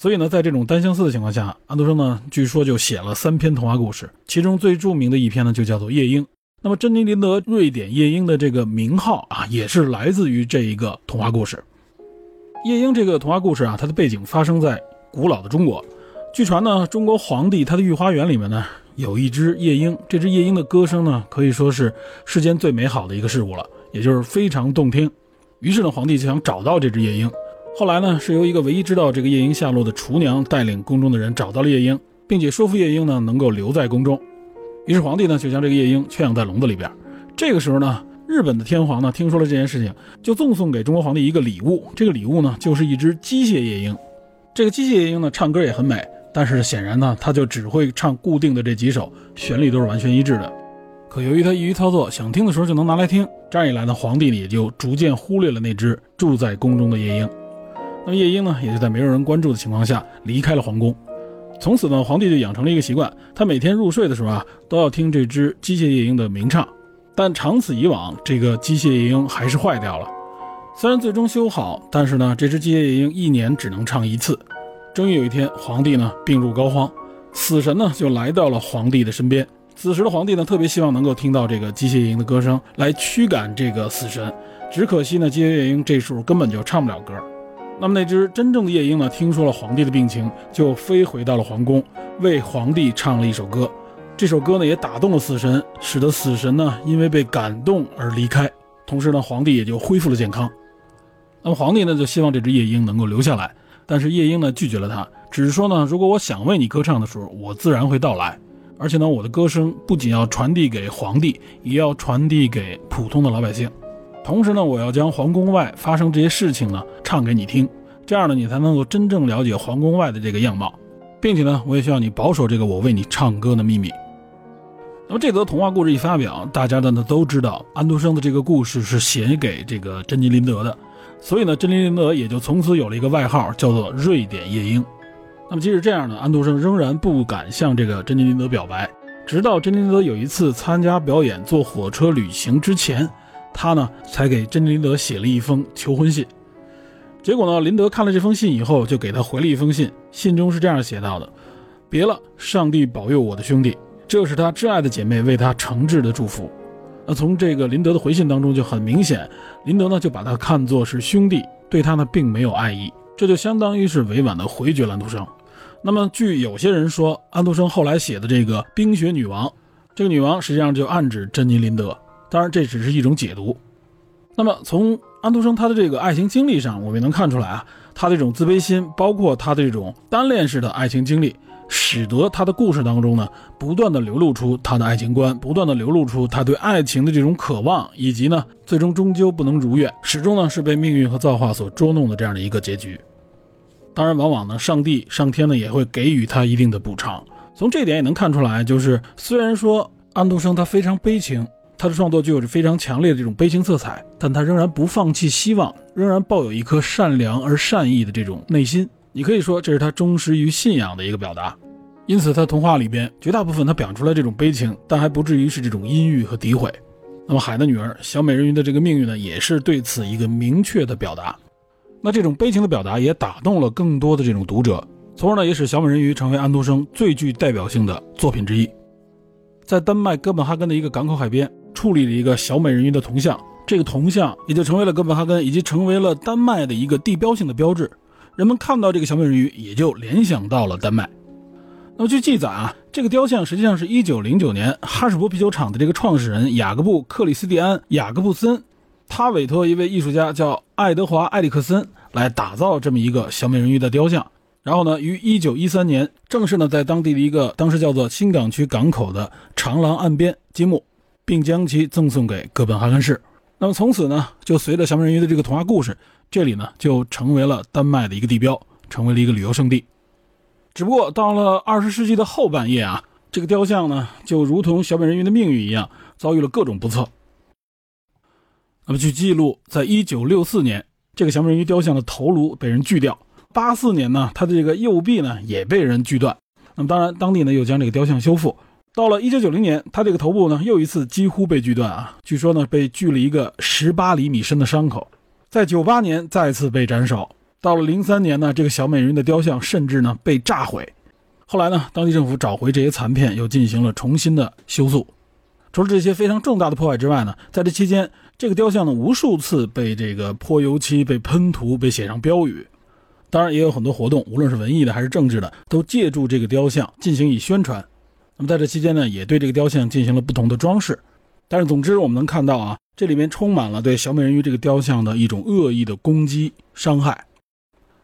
所以呢，在这种单相思的情况下，安徒生呢，据说就写了三篇童话故事，其中最著名的一篇呢，就叫做《夜莺》。那么，珍妮林德瑞典夜莺的这个名号啊，也是来自于这一个童话故事。夜莺这个童话故事啊，它的背景发生在古老的中国。据传呢，中国皇帝他的御花园里面呢，有一只夜莺，这只夜莺的歌声呢，可以说是世间最美好的一个事物了，也就是非常动听。于是呢，皇帝就想找到这只夜莺。后来呢，是由一个唯一知道这个夜莺下落的厨娘带领宫中的人找到了夜莺，并且说服夜莺呢能够留在宫中。于是皇帝呢就将这个夜莺圈养在笼子里边。这个时候呢，日本的天皇呢听说了这件事情，就赠送给中国皇帝一个礼物。这个礼物呢就是一只机械夜莺。这个机械夜莺呢唱歌也很美，但是显然呢它就只会唱固定的这几首，旋律都是完全一致的。可由于它易于操作，想听的时候就能拿来听，这样一来呢，皇帝也就逐渐忽略了那只住在宫中的夜莺。那么夜莺呢，也就在没有人关注的情况下离开了皇宫。从此呢，皇帝就养成了一个习惯，他每天入睡的时候啊，都要听这只机械夜莺的鸣唱。但长此以往，这个机械夜莺还是坏掉了。虽然最终修好，但是呢，这只机械夜莺一年只能唱一次。终于有一天，皇帝呢病入膏肓，死神呢就来到了皇帝的身边。此时的皇帝呢，特别希望能够听到这个机械夜莺的歌声来驱赶这个死神。只可惜呢，机械夜莺这时候根本就唱不了歌。那么那只真正的夜莺呢？听说了皇帝的病情，就飞回到了皇宫，为皇帝唱了一首歌。这首歌呢，也打动了死神，使得死神呢，因为被感动而离开。同时呢，皇帝也就恢复了健康。那么皇帝呢，就希望这只夜莺能够留下来，但是夜莺呢，拒绝了他，只是说呢，如果我想为你歌唱的时候，我自然会到来。而且呢，我的歌声不仅要传递给皇帝，也要传递给普通的老百姓。同时呢，我要将皇宫外发生这些事情呢唱给你听，这样呢，你才能够真正了解皇宫外的这个样貌，并且呢，我也需要你保守这个我为你唱歌的秘密。那么这则童话故事一发表，大家呢都知道安徒生的这个故事是写给这个珍妮林德的，所以呢，珍妮林德也就从此有了一个外号，叫做瑞典夜莺。那么即使这样呢，安徒生仍然不敢向这个珍妮林德表白，直到珍妮林德有一次参加表演坐火车旅行之前。他呢，才给珍妮林德写了一封求婚信。结果呢，林德看了这封信以后，就给他回了一封信。信中是这样写到的：“别了，上帝保佑我的兄弟。”这是他挚爱的姐妹为他诚挚的祝福。那从这个林德的回信当中就很明显，林德呢就把他看作是兄弟，对他呢并没有爱意，这就相当于是委婉的回绝了安徒生。那么，据有些人说，安徒生后来写的这个《冰雪女王》，这个女王实际上就暗指珍妮林德。当然，这只是一种解读。那么，从安徒生他的这个爱情经历上，我们也能看出来啊，他这种自卑心，包括他这种单恋式的爱情经历，使得他的故事当中呢，不断的流露出他的爱情观，不断的流露出他对爱情的这种渴望，以及呢，最终终究不能如愿，始终呢是被命运和造化所捉弄的这样的一个结局。当然，往往呢，上帝、上天呢也会给予他一定的补偿。从这点也能看出来，就是虽然说安徒生他非常悲情。他的创作具有着非常强烈的这种悲情色彩，但他仍然不放弃希望，仍然抱有一颗善良而善意的这种内心。你可以说这是他忠实于信仰的一个表达。因此，他童话里边绝大部分他表出来这种悲情，但还不至于是这种阴郁和诋毁。那么，海的女儿小美人鱼的这个命运呢，也是对此一个明确的表达。那这种悲情的表达也打动了更多的这种读者，从而呢，也使小美人鱼成为安徒生最具代表性的作品之一。在丹麦哥本哈根的一个港口海边。矗立了一个小美人鱼的铜像，这个铜像也就成为了哥本哈根以及成为了丹麦的一个地标性的标志。人们看到这个小美人鱼，也就联想到了丹麦。那么据记载啊，这个雕像实际上是一九零九年哈士伯啤酒厂的这个创始人雅各布·克里斯蒂安·雅各布森，他委托一位艺术家叫爱德华·埃里克森来打造这么一个小美人鱼的雕像。然后呢，于一九一三年正式呢在当地的一个当时叫做新港区港口的长廊岸边揭幕。并将其赠送给哥本哈根市。那么从此呢，就随着小美人鱼的这个童话故事，这里呢就成为了丹麦的一个地标，成为了一个旅游胜地。只不过到了二十世纪的后半叶啊，这个雕像呢就如同小美人鱼的命运一样，遭遇了各种不测。那么据记录，在一九六四年，这个小美人鱼雕像的头颅被人锯掉；八四年呢，它的这个右臂呢也被人锯断。那么当然，当地呢又将这个雕像修复。到了一九九零年，他这个头部呢又一次几乎被锯断啊，据说呢被锯了一个十八厘米深的伤口。在九八年再次被斩首。到了零三年呢，这个小美人鱼的雕像甚至呢被炸毁。后来呢，当地政府找回这些残片，又进行了重新的修复。除了这些非常重大的破坏之外呢，在这期间，这个雕像呢无数次被这个泼油漆、被喷涂、被写上标语。当然，也有很多活动，无论是文艺的还是政治的，都借助这个雕像进行以宣传。那么在这期间呢，也对这个雕像进行了不同的装饰，但是总之我们能看到啊，这里面充满了对小美人鱼这个雕像的一种恶意的攻击伤害。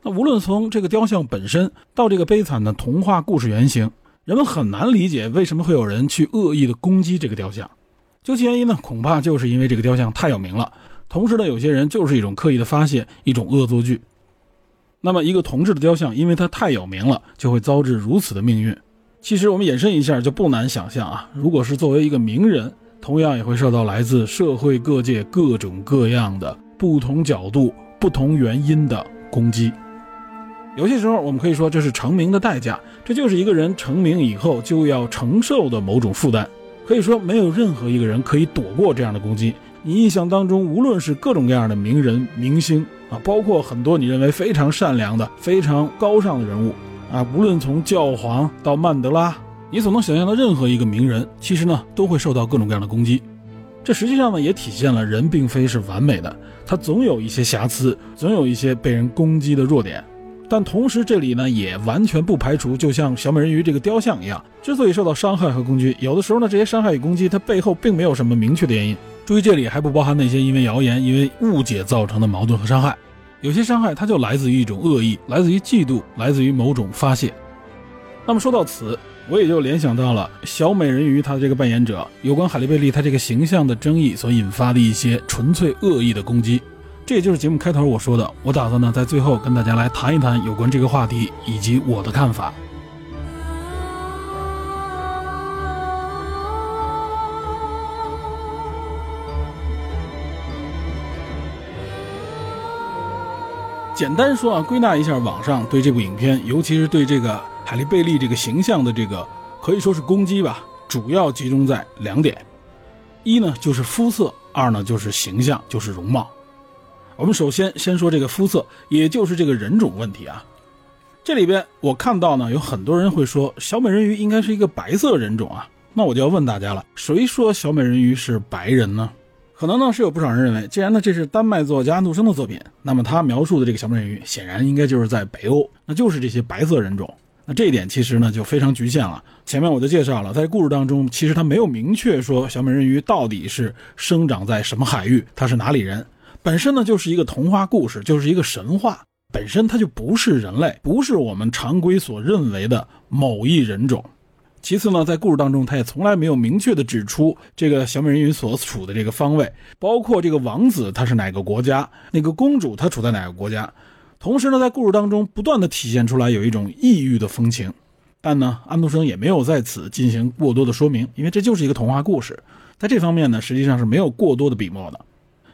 那无论从这个雕像本身到这个悲惨的童话故事原型，人们很难理解为什么会有人去恶意的攻击这个雕像。究其原因呢，恐怕就是因为这个雕像太有名了，同时呢，有些人就是一种刻意的发泄，一种恶作剧。那么一个同志的雕像，因为它太有名了，就会遭致如此的命运。其实我们延伸一下，就不难想象啊，如果是作为一个名人，同样也会受到来自社会各界各种各样的不同角度、不同原因的攻击。有些时候，我们可以说这是成名的代价，这就是一个人成名以后就要承受的某种负担。可以说，没有任何一个人可以躲过这样的攻击。你印象当中，无论是各种各样的名人、明星啊，包括很多你认为非常善良的、非常高尚的人物。啊，无论从教皇到曼德拉，你所能想象的任何一个名人，其实呢都会受到各种各样的攻击。这实际上呢也体现了人并非是完美的，他总有一些瑕疵，总有一些被人攻击的弱点。但同时这里呢也完全不排除，就像小美人鱼这个雕像一样，之所以受到伤害和攻击，有的时候呢这些伤害与攻击它背后并没有什么明确的原因。注意这里还不包含那些因为谣言、因为误解造成的矛盾和伤害。有些伤害，它就来自于一种恶意，来自于嫉妒，来自于某种发泄。那么说到此，我也就联想到了小美人鱼她的这个扮演者有关海莉贝利她这个形象的争议所引发的一些纯粹恶意的攻击。这也就是节目开头我说的，我打算呢在最后跟大家来谈一谈有关这个话题以及我的看法。简单说啊，归纳一下网上对这部影片，尤其是对这个海莉贝利这个形象的这个可以说是攻击吧，主要集中在两点：一呢就是肤色，二呢就是形象，就是容貌。我们首先先说这个肤色，也就是这个人种问题啊。这里边我看到呢，有很多人会说小美人鱼应该是一个白色人种啊，那我就要问大家了，谁说小美人鱼是白人呢？可能呢是有不少人认为，既然呢这是丹麦作家安徒生的作品，那么他描述的这个小美人鱼显然应该就是在北欧，那就是这些白色人种。那这一点其实呢就非常局限了。前面我就介绍了，在故事当中，其实他没有明确说小美人鱼到底是生长在什么海域，他是哪里人，本身呢就是一个童话故事，就是一个神话，本身它就不是人类，不是我们常规所认为的某一人种。其次呢，在故事当中，他也从来没有明确的指出这个小美人鱼所处的这个方位，包括这个王子他是哪个国家，那个公主她处在哪个国家。同时呢，在故事当中不断的体现出来有一种异域的风情，但呢，安徒生也没有在此进行过多的说明，因为这就是一个童话故事。在这方面呢，实际上是没有过多的笔墨的。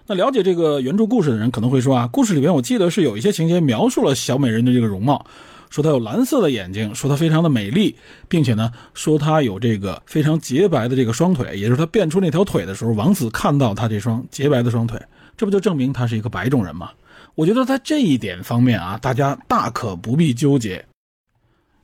那了解这个原著故事的人可能会说啊，故事里边我记得是有一些情节描述了小美人的这个容貌，说她有蓝色的眼睛，说她非常的美丽，并且呢，说她有这个非常洁白的这个双腿，也就是她变出那条腿的时候，王子看到她这双洁白的双腿，这不就证明她是一个白种人吗？我觉得在这一点方面啊，大家大可不必纠结。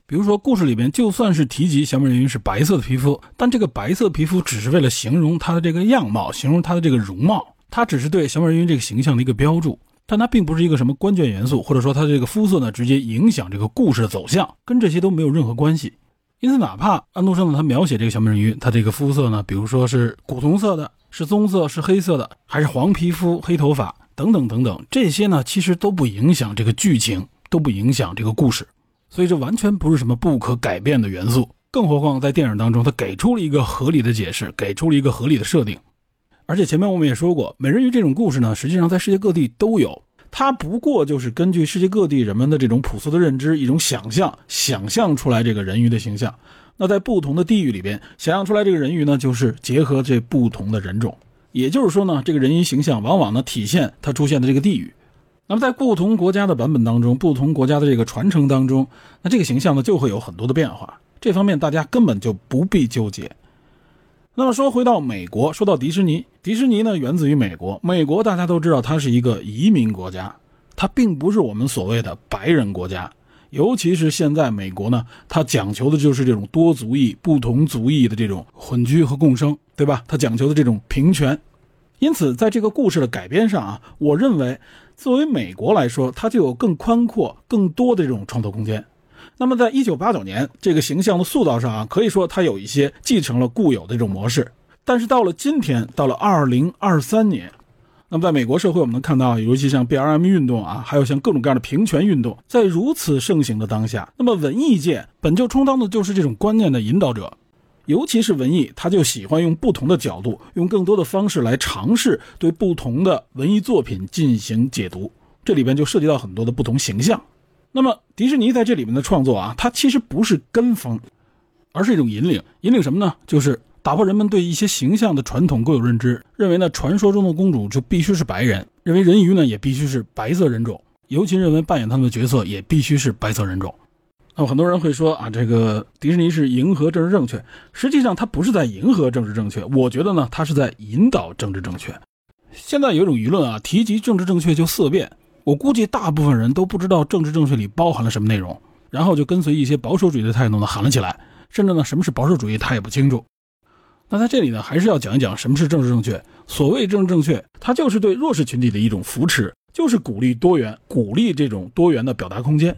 比如说，故事里边就算是提及小美人鱼是白色的皮肤，但这个白色皮肤只是为了形容她的这个样貌，形容她的这个容貌，它只是对小美人鱼这个形象的一个标注，但它并不是一个什么关键元素，或者说它这个肤色呢，直接影响这个故事的走向，跟这些都没有任何关系。因此，哪怕安徒生呢，他描写这个小美人鱼，他这个肤色呢，比如说是古铜色的，是棕色，是黑色的，还是黄皮肤、黑头发等等等等，这些呢，其实都不影响这个剧情，都不影响这个故事。所以这完全不是什么不可改变的元素，更何况在电影当中，他给出了一个合理的解释，给出了一个合理的设定。而且前面我们也说过，美人鱼这种故事呢，实际上在世界各地都有，它不过就是根据世界各地人们的这种朴素的认知，一种想象，想象出来这个人鱼的形象。那在不同的地域里边，想象出来这个人鱼呢，就是结合这不同的人种。也就是说呢，这个人鱼形象往往呢体现它出现的这个地域。那么在不同国家的版本当中，不同国家的这个传承当中，那这个形象呢就会有很多的变化。这方面大家根本就不必纠结。那么说回到美国，说到迪士尼，迪士尼呢源自于美国。美国大家都知道，它是一个移民国家，它并不是我们所谓的白人国家。尤其是现在美国呢，它讲求的就是这种多族裔、不同族裔的这种混居和共生，对吧？它讲求的这种平权。因此，在这个故事的改编上啊，我认为。作为美国来说，它就有更宽阔、更多的这种创作空间。那么，在一九八九年这个形象的塑造上啊，可以说它有一些继承了固有的这种模式。但是到了今天，到了二零二三年，那么在美国社会，我们能看到，尤其像 B R M 运动啊，还有像各种各样的平权运动，在如此盛行的当下，那么文艺界本就充当的就是这种观念的引导者。尤其是文艺，他就喜欢用不同的角度，用更多的方式来尝试对不同的文艺作品进行解读。这里边就涉及到很多的不同形象。那么迪士尼在这里面的创作啊，它其实不是跟风，而是一种引领。引领什么呢？就是打破人们对一些形象的传统固有认知，认为呢传说中的公主就必须是白人，认为人鱼呢也必须是白色人种，尤其认为扮演他们的角色也必须是白色人种。那么很多人会说啊，这个迪士尼是迎合政治正确，实际上它不是在迎合政治正确，我觉得呢，它是在引导政治正确。现在有一种舆论啊，提及政治正确就色变，我估计大部分人都不知道政治正确里包含了什么内容，然后就跟随一些保守主义的态度呢喊了起来，甚至呢什么是保守主义他也不清楚。那在这里呢，还是要讲一讲什么是政治正确。所谓政治正确，它就是对弱势群体的一种扶持，就是鼓励多元，鼓励这种多元的表达空间。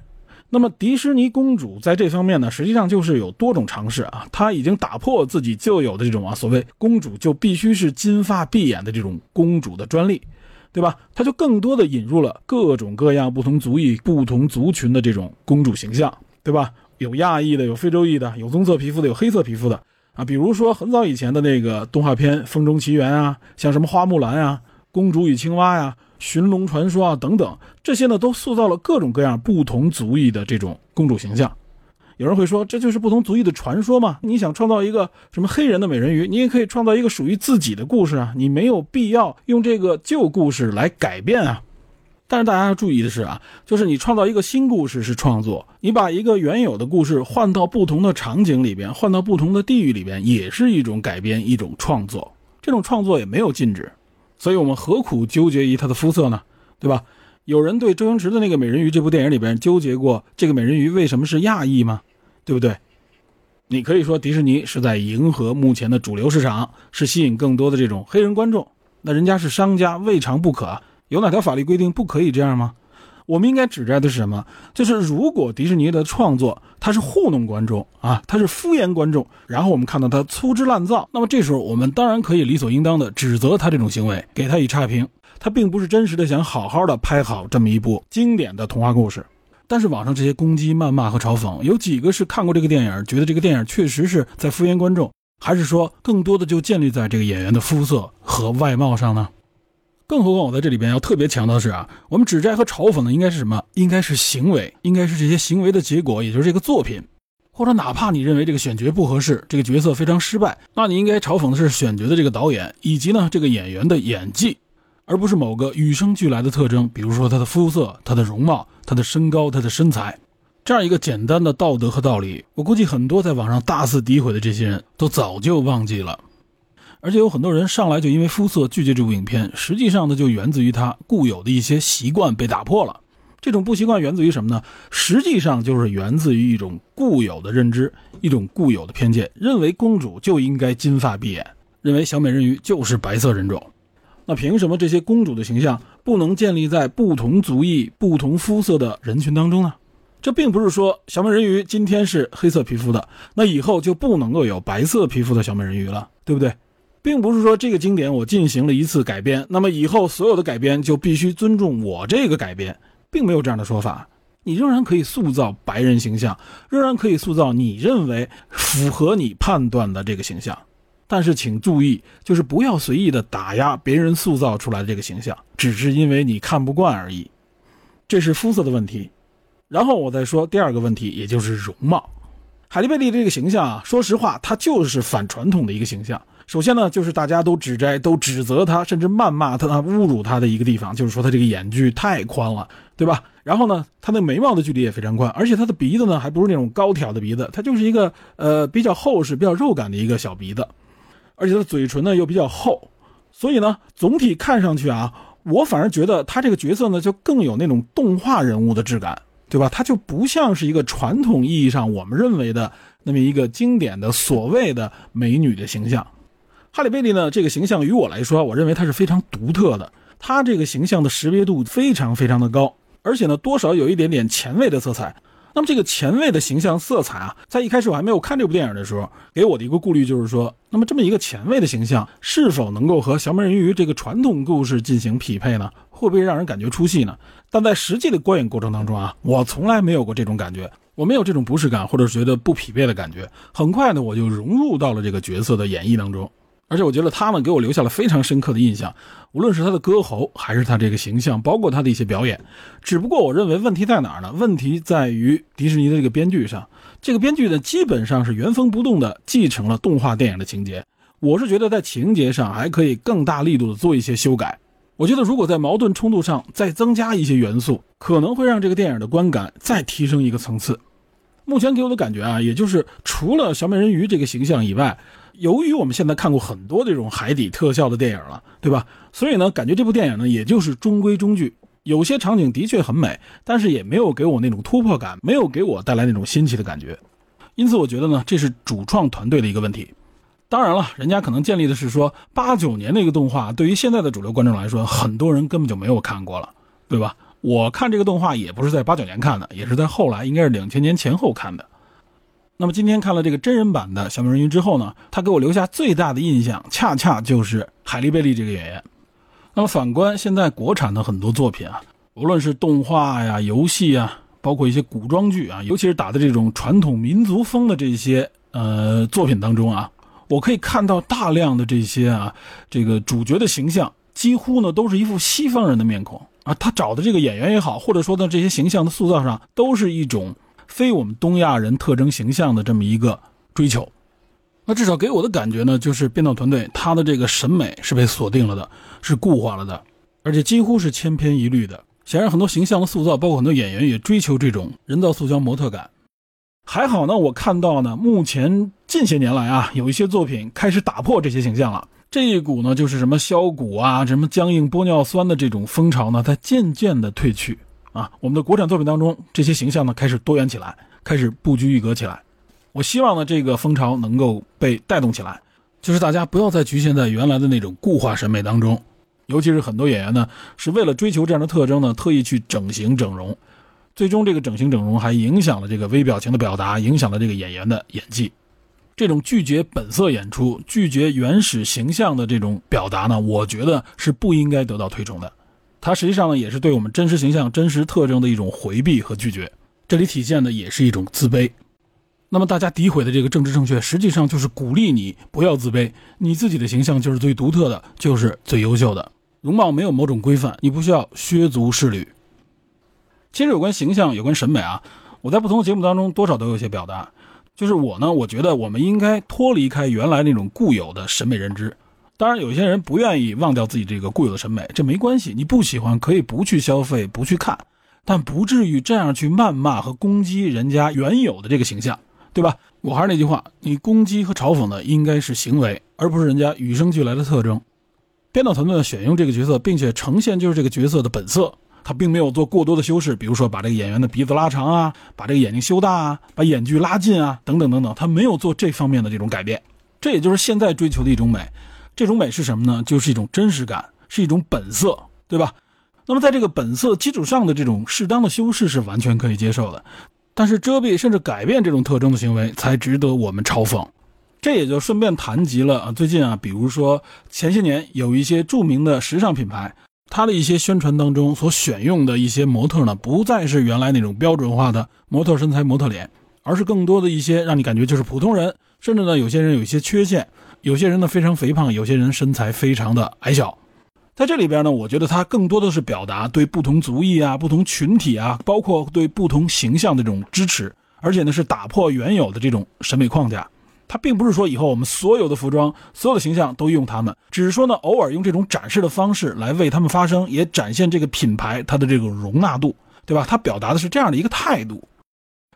那么迪士尼公主在这方面呢，实际上就是有多种尝试啊，她已经打破自己旧有的这种啊所谓公主就必须是金发碧眼的这种公主的专利，对吧？他就更多的引入了各种各样不同族裔、不同族群的这种公主形象，对吧？有亚裔的，有非洲裔的，有棕色皮肤的，有黑色皮肤的啊。比如说很早以前的那个动画片《风中奇缘》啊，像什么花木兰啊、公主与青蛙呀。寻龙传说啊，等等，这些呢都塑造了各种各样不同族裔的这种公主形象。有人会说，这就是不同族裔的传说吗？你想创造一个什么黑人的美人鱼，你也可以创造一个属于自己的故事啊，你没有必要用这个旧故事来改变啊。但是大家要注意的是啊，就是你创造一个新故事是创作，你把一个原有的故事换到不同的场景里边，换到不同的地域里边，也是一种改编，一种创作。这种创作也没有禁止。所以我们何苦纠结于他的肤色呢？对吧？有人对周星驰的那个美人鱼这部电影里边纠结过这个美人鱼为什么是亚裔吗？对不对？你可以说迪士尼是在迎合目前的主流市场，是吸引更多的这种黑人观众。那人家是商家，未尝不可。有哪条法律规定不可以这样吗？我们应该指摘的是什么？就是如果迪士尼的创作它是糊弄观众啊，它是敷衍观众，然后我们看到它粗制滥造，那么这时候我们当然可以理所应当的指责他这种行为，给他以差评。他并不是真实的想好好的拍好这么一部经典的童话故事。但是网上这些攻击、谩骂和嘲讽，有几个是看过这个电影，觉得这个电影确实是在敷衍观众，还是说更多的就建立在这个演员的肤色和外貌上呢？更何况，我在这里边要特别强调的是啊，我们指摘和嘲讽的应该是什么？应该是行为，应该是这些行为的结果，也就是这个作品。或者哪怕你认为这个选角不合适，这个角色非常失败，那你应该嘲讽的是选角的这个导演以及呢这个演员的演技，而不是某个与生俱来的特征，比如说他的肤色、他的容貌、他的身高、他的身材。这样一个简单的道德和道理，我估计很多在网上大肆诋毁的这些人都早就忘记了。而且有很多人上来就因为肤色拒绝这部影片，实际上呢就源自于他固有的一些习惯被打破了。这种不习惯源自于什么呢？实际上就是源自于一种固有的认知，一种固有的偏见，认为公主就应该金发碧眼，认为小美人鱼就是白色人种。那凭什么这些公主的形象不能建立在不同族裔、不同肤色的人群当中呢？这并不是说小美人鱼今天是黑色皮肤的，那以后就不能够有白色皮肤的小美人鱼了，对不对？并不是说这个经典我进行了一次改编，那么以后所有的改编就必须尊重我这个改编，并没有这样的说法。你仍然可以塑造白人形象，仍然可以塑造你认为符合你判断的这个形象，但是请注意，就是不要随意的打压别人塑造出来的这个形象，只是因为你看不惯而已。这是肤色的问题。然后我再说第二个问题，也就是容貌。海莉贝利这个形象啊，说实话，它就是反传统的一个形象。首先呢，就是大家都指摘、都指责他，甚至谩骂他、侮辱他的一个地方，就是说他这个眼距太宽了，对吧？然后呢，他的眉毛的距离也非常宽，而且他的鼻子呢，还不是那种高挑的鼻子，他就是一个呃比较厚实、比较肉感的一个小鼻子，而且他嘴唇呢又比较厚，所以呢，总体看上去啊，我反而觉得他这个角色呢，就更有那种动画人物的质感。对吧？它就不像是一个传统意义上我们认为的那么一个经典的所谓的美女的形象。哈利贝利呢，这个形象于我来说，我认为它是非常独特的。它这个形象的识别度非常非常的高，而且呢，多少有一点点前卫的色彩。那么这个前卫的形象色彩啊，在一开始我还没有看这部电影的时候，给我的一个顾虑就是说，那么这么一个前卫的形象，是否能够和小美人鱼这个传统故事进行匹配呢？会不会让人感觉出戏呢？但在实际的观影过程当中啊，我从来没有过这种感觉，我没有这种不适感，或者觉得不匹配的感觉。很快呢，我就融入到了这个角色的演绎当中，而且我觉得他呢给我留下了非常深刻的印象，无论是他的歌喉，还是他这个形象，包括他的一些表演。只不过我认为问题在哪儿呢？问题在于迪士尼的这个编剧上，这个编剧呢基本上是原封不动的继承了动画电影的情节。我是觉得在情节上还可以更大力度的做一些修改。我觉得，如果在矛盾冲突上再增加一些元素，可能会让这个电影的观感再提升一个层次。目前给我的感觉啊，也就是除了小美人鱼这个形象以外，由于我们现在看过很多这种海底特效的电影了，对吧？所以呢，感觉这部电影呢，也就是中规中矩。有些场景的确很美，但是也没有给我那种突破感，没有给我带来那种新奇的感觉。因此，我觉得呢，这是主创团队的一个问题。当然了，人家可能建立的是说八九年那个动画，对于现在的主流观众来说，很多人根本就没有看过了，对吧？我看这个动画也不是在八九年看的，也是在后来，应该是两千年前后看的。那么今天看了这个真人版的小美人鱼之后呢，他给我留下最大的印象，恰恰就是海莉贝利这个演员。那么反观现在国产的很多作品啊，无论是动画呀、游戏啊，包括一些古装剧啊，尤其是打的这种传统民族风的这些呃作品当中啊。我可以看到大量的这些啊，这个主角的形象几乎呢都是一副西方人的面孔啊。他找的这个演员也好，或者说呢这些形象的塑造上，都是一种非我们东亚人特征形象的这么一个追求。那至少给我的感觉呢，就是编导团队他的这个审美是被锁定了的，是固化了的，而且几乎是千篇一律的。显然，很多形象的塑造，包括很多演员也追求这种人造塑胶模特感。还好呢，我看到呢，目前近些年来啊，有一些作品开始打破这些形象了。这一股呢，就是什么削骨啊，什么僵硬玻尿酸的这种风潮呢，在渐渐的退去啊。我们的国产作品当中，这些形象呢，开始多元起来，开始不拘一格起来。我希望呢，这个风潮能够被带动起来，就是大家不要再局限在原来的那种固化审美当中，尤其是很多演员呢，是为了追求这样的特征呢，特意去整形整容。最终，这个整形整容还影响了这个微表情的表达，影响了这个演员的演技。这种拒绝本色演出、拒绝原始形象的这种表达呢，我觉得是不应该得到推崇的。它实际上呢，也是对我们真实形象、真实特征的一种回避和拒绝。这里体现的也是一种自卑。那么，大家诋毁的这个政治正确，实际上就是鼓励你不要自卑，你自己的形象就是最独特的，就是最优秀的。容貌没有某种规范，你不需要削足适履。其实有关形象、有关审美啊，我在不同的节目当中多少都有些表达。就是我呢，我觉得我们应该脱离开原来那种固有的审美认知。当然，有些人不愿意忘掉自己这个固有的审美，这没关系，你不喜欢可以不去消费，不去看，但不至于这样去谩骂和攻击人家原有的这个形象，对吧？我还是那句话，你攻击和嘲讽的应该是行为，而不是人家与生俱来的特征。编导团队选用这个角色，并且呈现就是这个角色的本色。他并没有做过多的修饰，比如说把这个演员的鼻子拉长啊，把这个眼睛修大啊，把眼距拉近啊，等等等等，他没有做这方面的这种改变。这也就是现在追求的一种美。这种美是什么呢？就是一种真实感，是一种本色，对吧？那么在这个本色基础上的这种适当的修饰是完全可以接受的，但是遮蔽甚至改变这种特征的行为才值得我们嘲讽。这也就顺便谈及了啊，最近啊，比如说前些年有一些著名的时尚品牌。它的一些宣传当中所选用的一些模特呢，不再是原来那种标准化的模特身材、模特脸，而是更多的一些让你感觉就是普通人，甚至呢有些人有一些缺陷，有些人呢非常肥胖，有些人身材非常的矮小。在这里边呢，我觉得它更多的是表达对不同族裔啊、不同群体啊，包括对不同形象的这种支持，而且呢是打破原有的这种审美框架。它并不是说以后我们所有的服装、所有的形象都用它们，只是说呢，偶尔用这种展示的方式来为他们发声，也展现这个品牌它的这个容纳度，对吧？它表达的是这样的一个态度。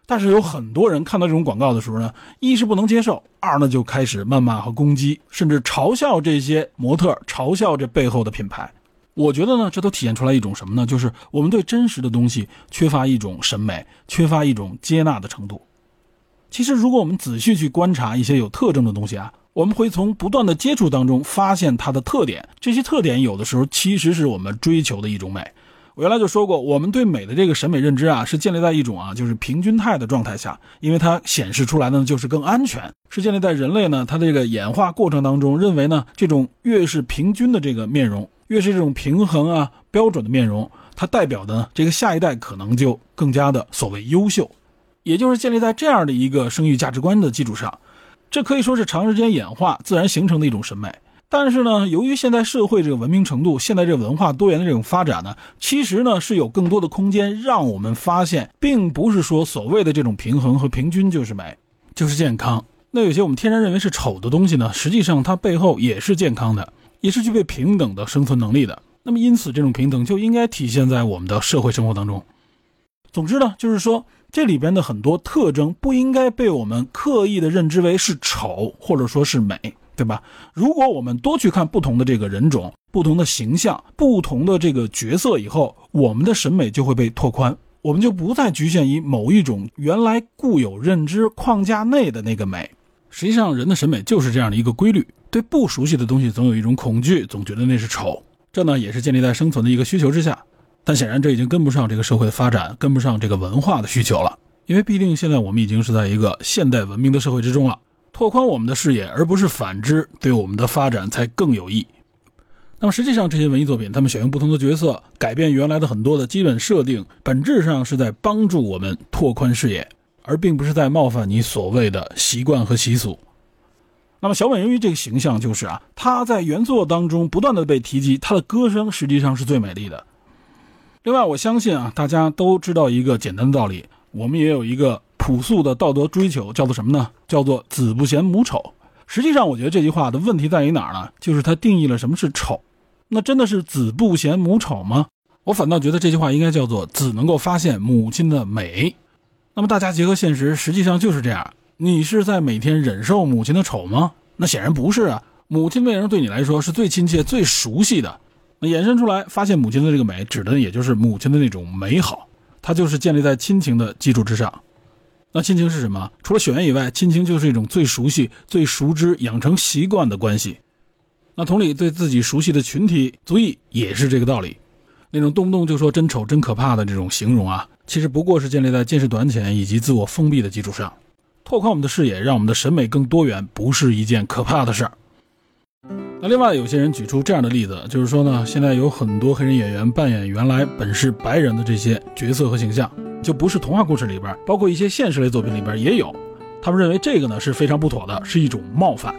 但是有很多人看到这种广告的时候呢，一是不能接受，二呢就开始谩骂和攻击，甚至嘲笑这些模特，嘲笑这背后的品牌。我觉得呢，这都体现出来一种什么呢？就是我们对真实的东西缺乏一种审美，缺乏一种接纳的程度。其实，如果我们仔细去观察一些有特征的东西啊，我们会从不断的接触当中发现它的特点。这些特点有的时候其实是我们追求的一种美。我原来就说过，我们对美的这个审美认知啊，是建立在一种啊，就是平均态的状态下，因为它显示出来呢就是更安全，是建立在人类呢它的这个演化过程当中认为呢，这种越是平均的这个面容，越是这种平衡啊标准的面容，它代表的这个下一代可能就更加的所谓优秀。也就是建立在这样的一个生育价值观的基础上，这可以说是长时间演化自然形成的一种审美。但是呢，由于现在社会这个文明程度，现在这个文化多元的这种发展呢，其实呢是有更多的空间让我们发现，并不是说所谓的这种平衡和平均就是美，就是健康。那有些我们天然认为是丑的东西呢，实际上它背后也是健康的，也是具备平等的生存能力的。那么因此，这种平等就应该体现在我们的社会生活当中。总之呢，就是说。这里边的很多特征不应该被我们刻意的认知为是丑或者说是美，对吧？如果我们多去看不同的这个人种、不同的形象、不同的这个角色以后，我们的审美就会被拓宽，我们就不再局限于某一种原来固有认知框架内的那个美。实际上，人的审美就是这样的一个规律：对不熟悉的东西总有一种恐惧，总觉得那是丑。这呢，也是建立在生存的一个需求之下。但显然这已经跟不上这个社会的发展，跟不上这个文化的需求了。因为毕竟现在我们已经是在一个现代文明的社会之中了，拓宽我们的视野，而不是反之，对我们的发展才更有益。那么实际上这些文艺作品，他们选用不同的角色，改变原来的很多的基本设定，本质上是在帮助我们拓宽视野，而并不是在冒犯你所谓的习惯和习俗。那么小美人鱼这个形象就是啊，她在原作当中不断的被提及，她的歌声实际上是最美丽的。另外，我相信啊，大家都知道一个简单的道理，我们也有一个朴素的道德追求，叫做什么呢？叫做“子不嫌母丑”。实际上，我觉得这句话的问题在于哪儿呢？就是它定义了什么是丑。那真的是子不嫌母丑吗？我反倒觉得这句话应该叫做“子能够发现母亲的美”。那么大家结合现实，实际上就是这样。你是在每天忍受母亲的丑吗？那显然不是啊。母亲为什么对你来说是最亲切、最熟悉的？那衍生出来，发现母亲的这个美，指的也就是母亲的那种美好，它就是建立在亲情的基础之上。那亲情是什么？除了血缘以外，亲情就是一种最熟悉、最熟知、养成习惯的关系。那同理，对自己熟悉的群体族裔也是这个道理。那种动不动就说真丑、真可怕的这种形容啊，其实不过是建立在见识短浅以及自我封闭的基础上。拓宽我们的视野，让我们的审美更多元，不是一件可怕的事儿。那另外有些人举出这样的例子，就是说呢，现在有很多黑人演员扮演原来本是白人的这些角色和形象，就不是童话故事里边，包括一些现实类作品里边也有。他们认为这个呢是非常不妥的，是一种冒犯。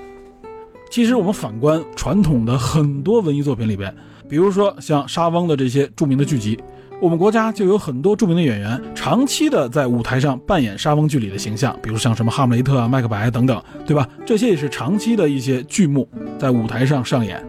其实我们反观传统的很多文艺作品里边，比如说像沙翁的这些著名的剧集，我们国家就有很多著名的演员，长期的在舞台上扮演莎翁剧里的形象，比如像什么哈姆雷特啊、麦克白等等，对吧？这些也是长期的一些剧目在舞台上上演。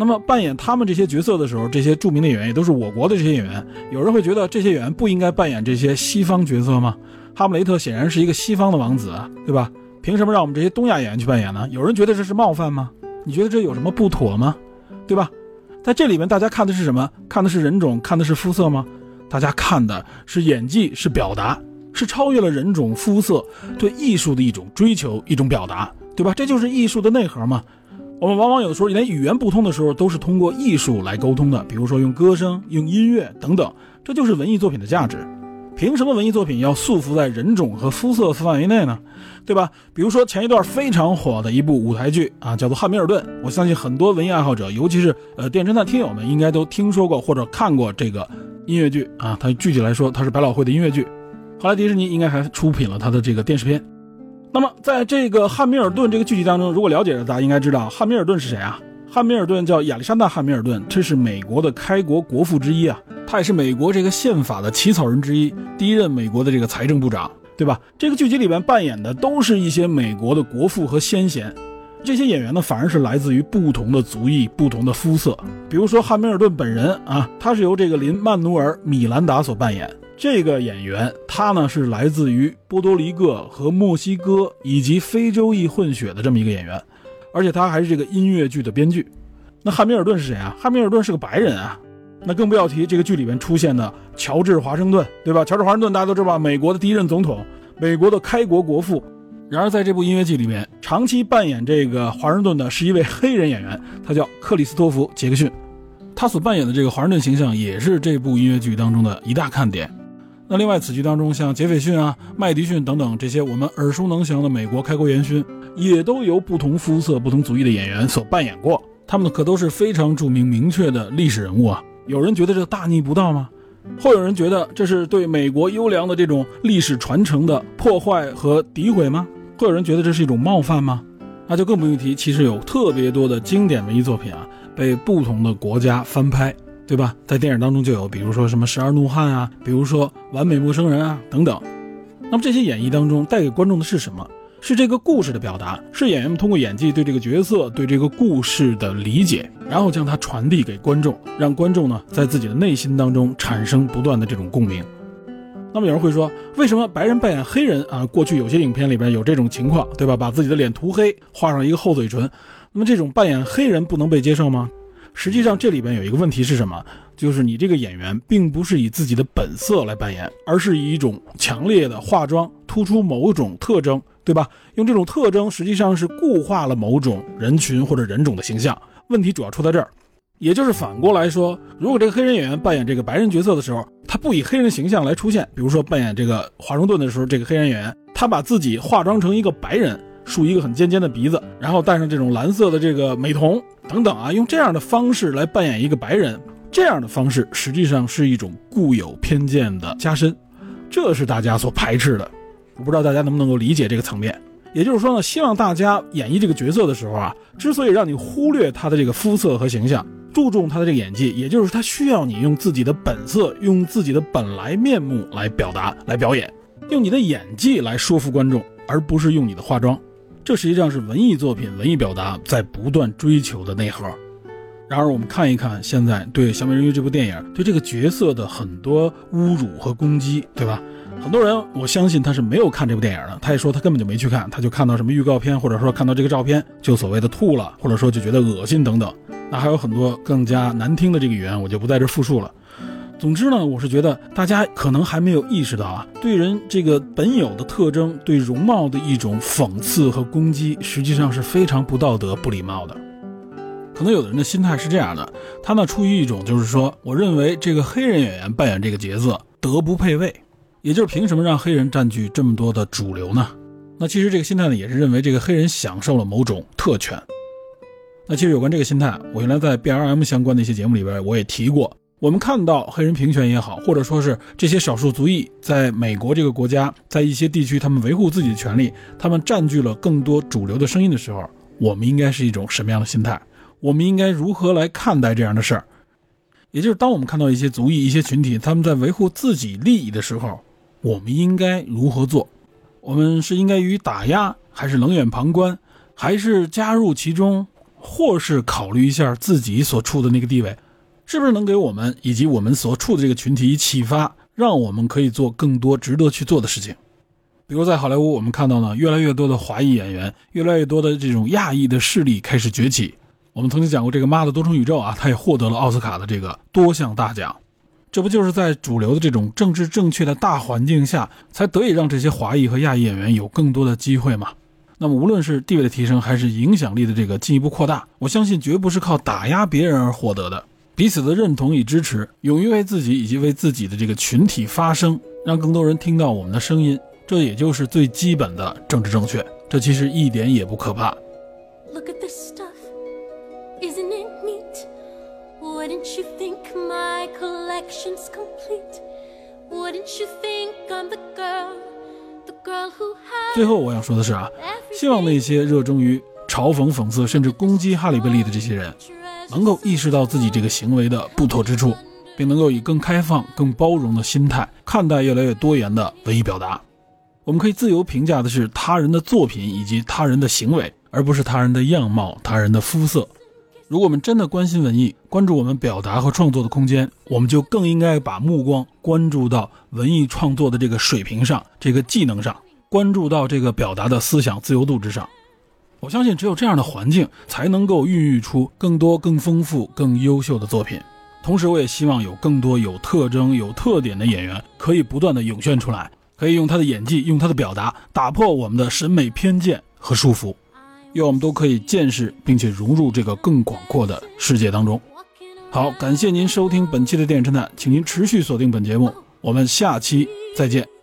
那么扮演他们这些角色的时候，这些著名的演员也都是我国的这些演员。有人会觉得这些演员不应该扮演这些西方角色吗？哈姆雷特显然是一个西方的王子，对吧？凭什么让我们这些东亚演员去扮演呢？有人觉得这是冒犯吗？你觉得这有什么不妥吗？对吧？在这里面，大家看的是什么？看的是人种，看的是肤色吗？大家看的是演技，是表达，是超越了人种、肤色，对艺术的一种追求，一种表达，对吧？这就是艺术的内核嘛。我们往往有的时候连语言不通的时候，都是通过艺术来沟通的，比如说用歌声、用音乐等等，这就是文艺作品的价值。凭什么文艺作品要束缚在人种和肤色范围内呢？对吧？比如说前一段非常火的一部舞台剧啊，叫做《汉密尔顿》，我相信很多文艺爱好者，尤其是呃电侦探听友们，应该都听说过或者看过这个音乐剧啊。它具体来说，它是百老汇的音乐剧，后来迪士尼应该还出品了它的这个电视片。那么，在这个汉密尔顿这个剧集当中，如果了解的大家应该知道，汉密尔顿是谁啊？汉密尔顿叫亚历山大·汉密尔顿，这是美国的开国国父之一啊，他也是美国这个宪法的起草人之一，第一任美国的这个财政部长，对吧？这个剧集里边扮演的都是一些美国的国父和先贤，这些演员呢，反而是来自于不同的族裔、不同的肤色。比如说汉密尔顿本人啊，他是由这个林·曼努尔·米兰达所扮演。这个演员，他呢是来自于波多黎各和墨西哥以及非洲裔混血的这么一个演员，而且他还是这个音乐剧的编剧。那汉密尔顿是谁啊？汉密尔顿是个白人啊，那更不要提这个剧里面出现的乔治华盛顿，对吧？乔治华盛顿大家都知道，美国的第一任总统，美国的开国国父。然而在这部音乐剧里面，长期扮演这个华盛顿的是一位黑人演员，他叫克里斯托弗·杰克逊，他所扮演的这个华盛顿形象也是这部音乐剧当中的一大看点。那另外，此剧当中像杰斐逊啊、麦迪逊等等这些我们耳熟能详的美国开国元勋，也都由不同肤色、不同族裔的演员所扮演过。他们可都是非常著名、明确的历史人物啊。有人觉得这大逆不道吗？会有人觉得这是对美国优良的这种历史传承的破坏和诋毁吗？会有人觉得这是一种冒犯吗？那就更不用提，其实有特别多的经典文艺作品啊，被不同的国家翻拍。对吧？在电影当中就有，比如说什么《十二怒汉》啊，比如说《完美陌生人》啊等等。那么这些演绎当中带给观众的是什么？是这个故事的表达，是演员们通过演技对这个角色、对这个故事的理解，然后将它传递给观众，让观众呢在自己的内心当中产生不断的这种共鸣。那么有人会说，为什么白人扮演黑人啊？过去有些影片里边有这种情况，对吧？把自己的脸涂黑，画上一个厚嘴唇，那么这种扮演黑人不能被接受吗？实际上，这里边有一个问题是什么？就是你这个演员并不是以自己的本色来扮演，而是以一种强烈的化妆突出某种特征，对吧？用这种特征实际上是固化了某种人群或者人种的形象。问题主要出在这儿，也就是反过来说，如果这个黑人演员扮演这个白人角色的时候，他不以黑人形象来出现，比如说扮演这个华盛顿的时候，这个黑人演员他把自己化妆成一个白人。竖一个很尖尖的鼻子，然后戴上这种蓝色的这个美瞳等等啊，用这样的方式来扮演一个白人，这样的方式实际上是一种固有偏见的加深，这是大家所排斥的。我不知道大家能不能够理解这个层面。也就是说呢，希望大家演绎这个角色的时候啊，之所以让你忽略他的这个肤色和形象，注重他的这个演技，也就是他需要你用自己的本色，用自己的本来面目来表达、来表演，用你的演技来说服观众，而不是用你的化妆。这实际上是文艺作品、文艺表达在不断追求的内核。然而，我们看一看现在对《小美人鱼》这部电影对这个角色的很多侮辱和攻击，对吧？很多人我相信他是没有看这部电影的，他也说他根本就没去看，他就看到什么预告片，或者说看到这个照片就所谓的吐了，或者说就觉得恶心等等。那还有很多更加难听的这个语言，我就不在这复述了。总之呢，我是觉得大家可能还没有意识到啊，对人这个本有的特征、对容貌的一种讽刺和攻击，实际上是非常不道德、不礼貌的。可能有的人的心态是这样的，他呢出于一种就是说，我认为这个黑人演员扮演这个角色德不配位，也就是凭什么让黑人占据这么多的主流呢？那其实这个心态呢，也是认为这个黑人享受了某种特权。那其实有关这个心态，我原来在 B L M 相关的一些节目里边我也提过。我们看到黑人平权也好，或者说是这些少数族裔在美国这个国家，在一些地区他们维护自己的权利，他们占据了更多主流的声音的时候，我们应该是一种什么样的心态？我们应该如何来看待这样的事儿？也就是当我们看到一些族裔、一些群体他们在维护自己利益的时候，我们应该如何做？我们是应该予以打压，还是冷眼旁观，还是加入其中，或是考虑一下自己所处的那个地位，是不是能给我们以及我们所处的这个群体以启发，让我们可以做更多值得去做的事情？比如在好莱坞，我们看到呢，越来越多的华裔演员，越来越多的这种亚裔的势力开始崛起。我们曾经讲过这个《妈的多重宇宙》啊，他也获得了奥斯卡的这个多项大奖。这不就是在主流的这种政治正确的大环境下，才得以让这些华裔和亚裔演员有更多的机会吗？那么，无论是地位的提升，还是影响力的这个进一步扩大，我相信绝不是靠打压别人而获得的。彼此的认同与支持，勇于为自己以及为自己的这个群体发声，让更多人听到我们的声音，这也就是最基本的政治正确。这其实一点也不可怕。Look at this stuff, isn't it neat? Wouldn't you think my collection's complete? Wouldn't you think I'm the girl, the girl who has 最后我想说的是啊，希望那些热衷于嘲讽、讽刺甚至攻击哈利贝利的这些人，能够意识到自己这个行为的不妥之处，并能够以更开放、更包容的心态看待越来越多元的文艺表达。我们可以自由评价的是他人的作品以及他人的行为，而不是他人的样貌、他人的肤色。如果我们真的关心文艺，关注我们表达和创作的空间，我们就更应该把目光关注到文艺创作的这个水平上、这个技能上，关注到这个表达的思想自由度之上。我相信，只有这样的环境，才能够孕育出更多、更丰富、更优秀的作品。同时，我也希望有更多有特征、有特点的演员可以不断的涌现出来，可以用他的演技、用他的表达，打破我们的审美偏见和束缚，愿我们都可以见识并且融入这个更广阔的世界当中。好，感谢您收听本期的电影侦探，请您持续锁定本节目，我们下期再见。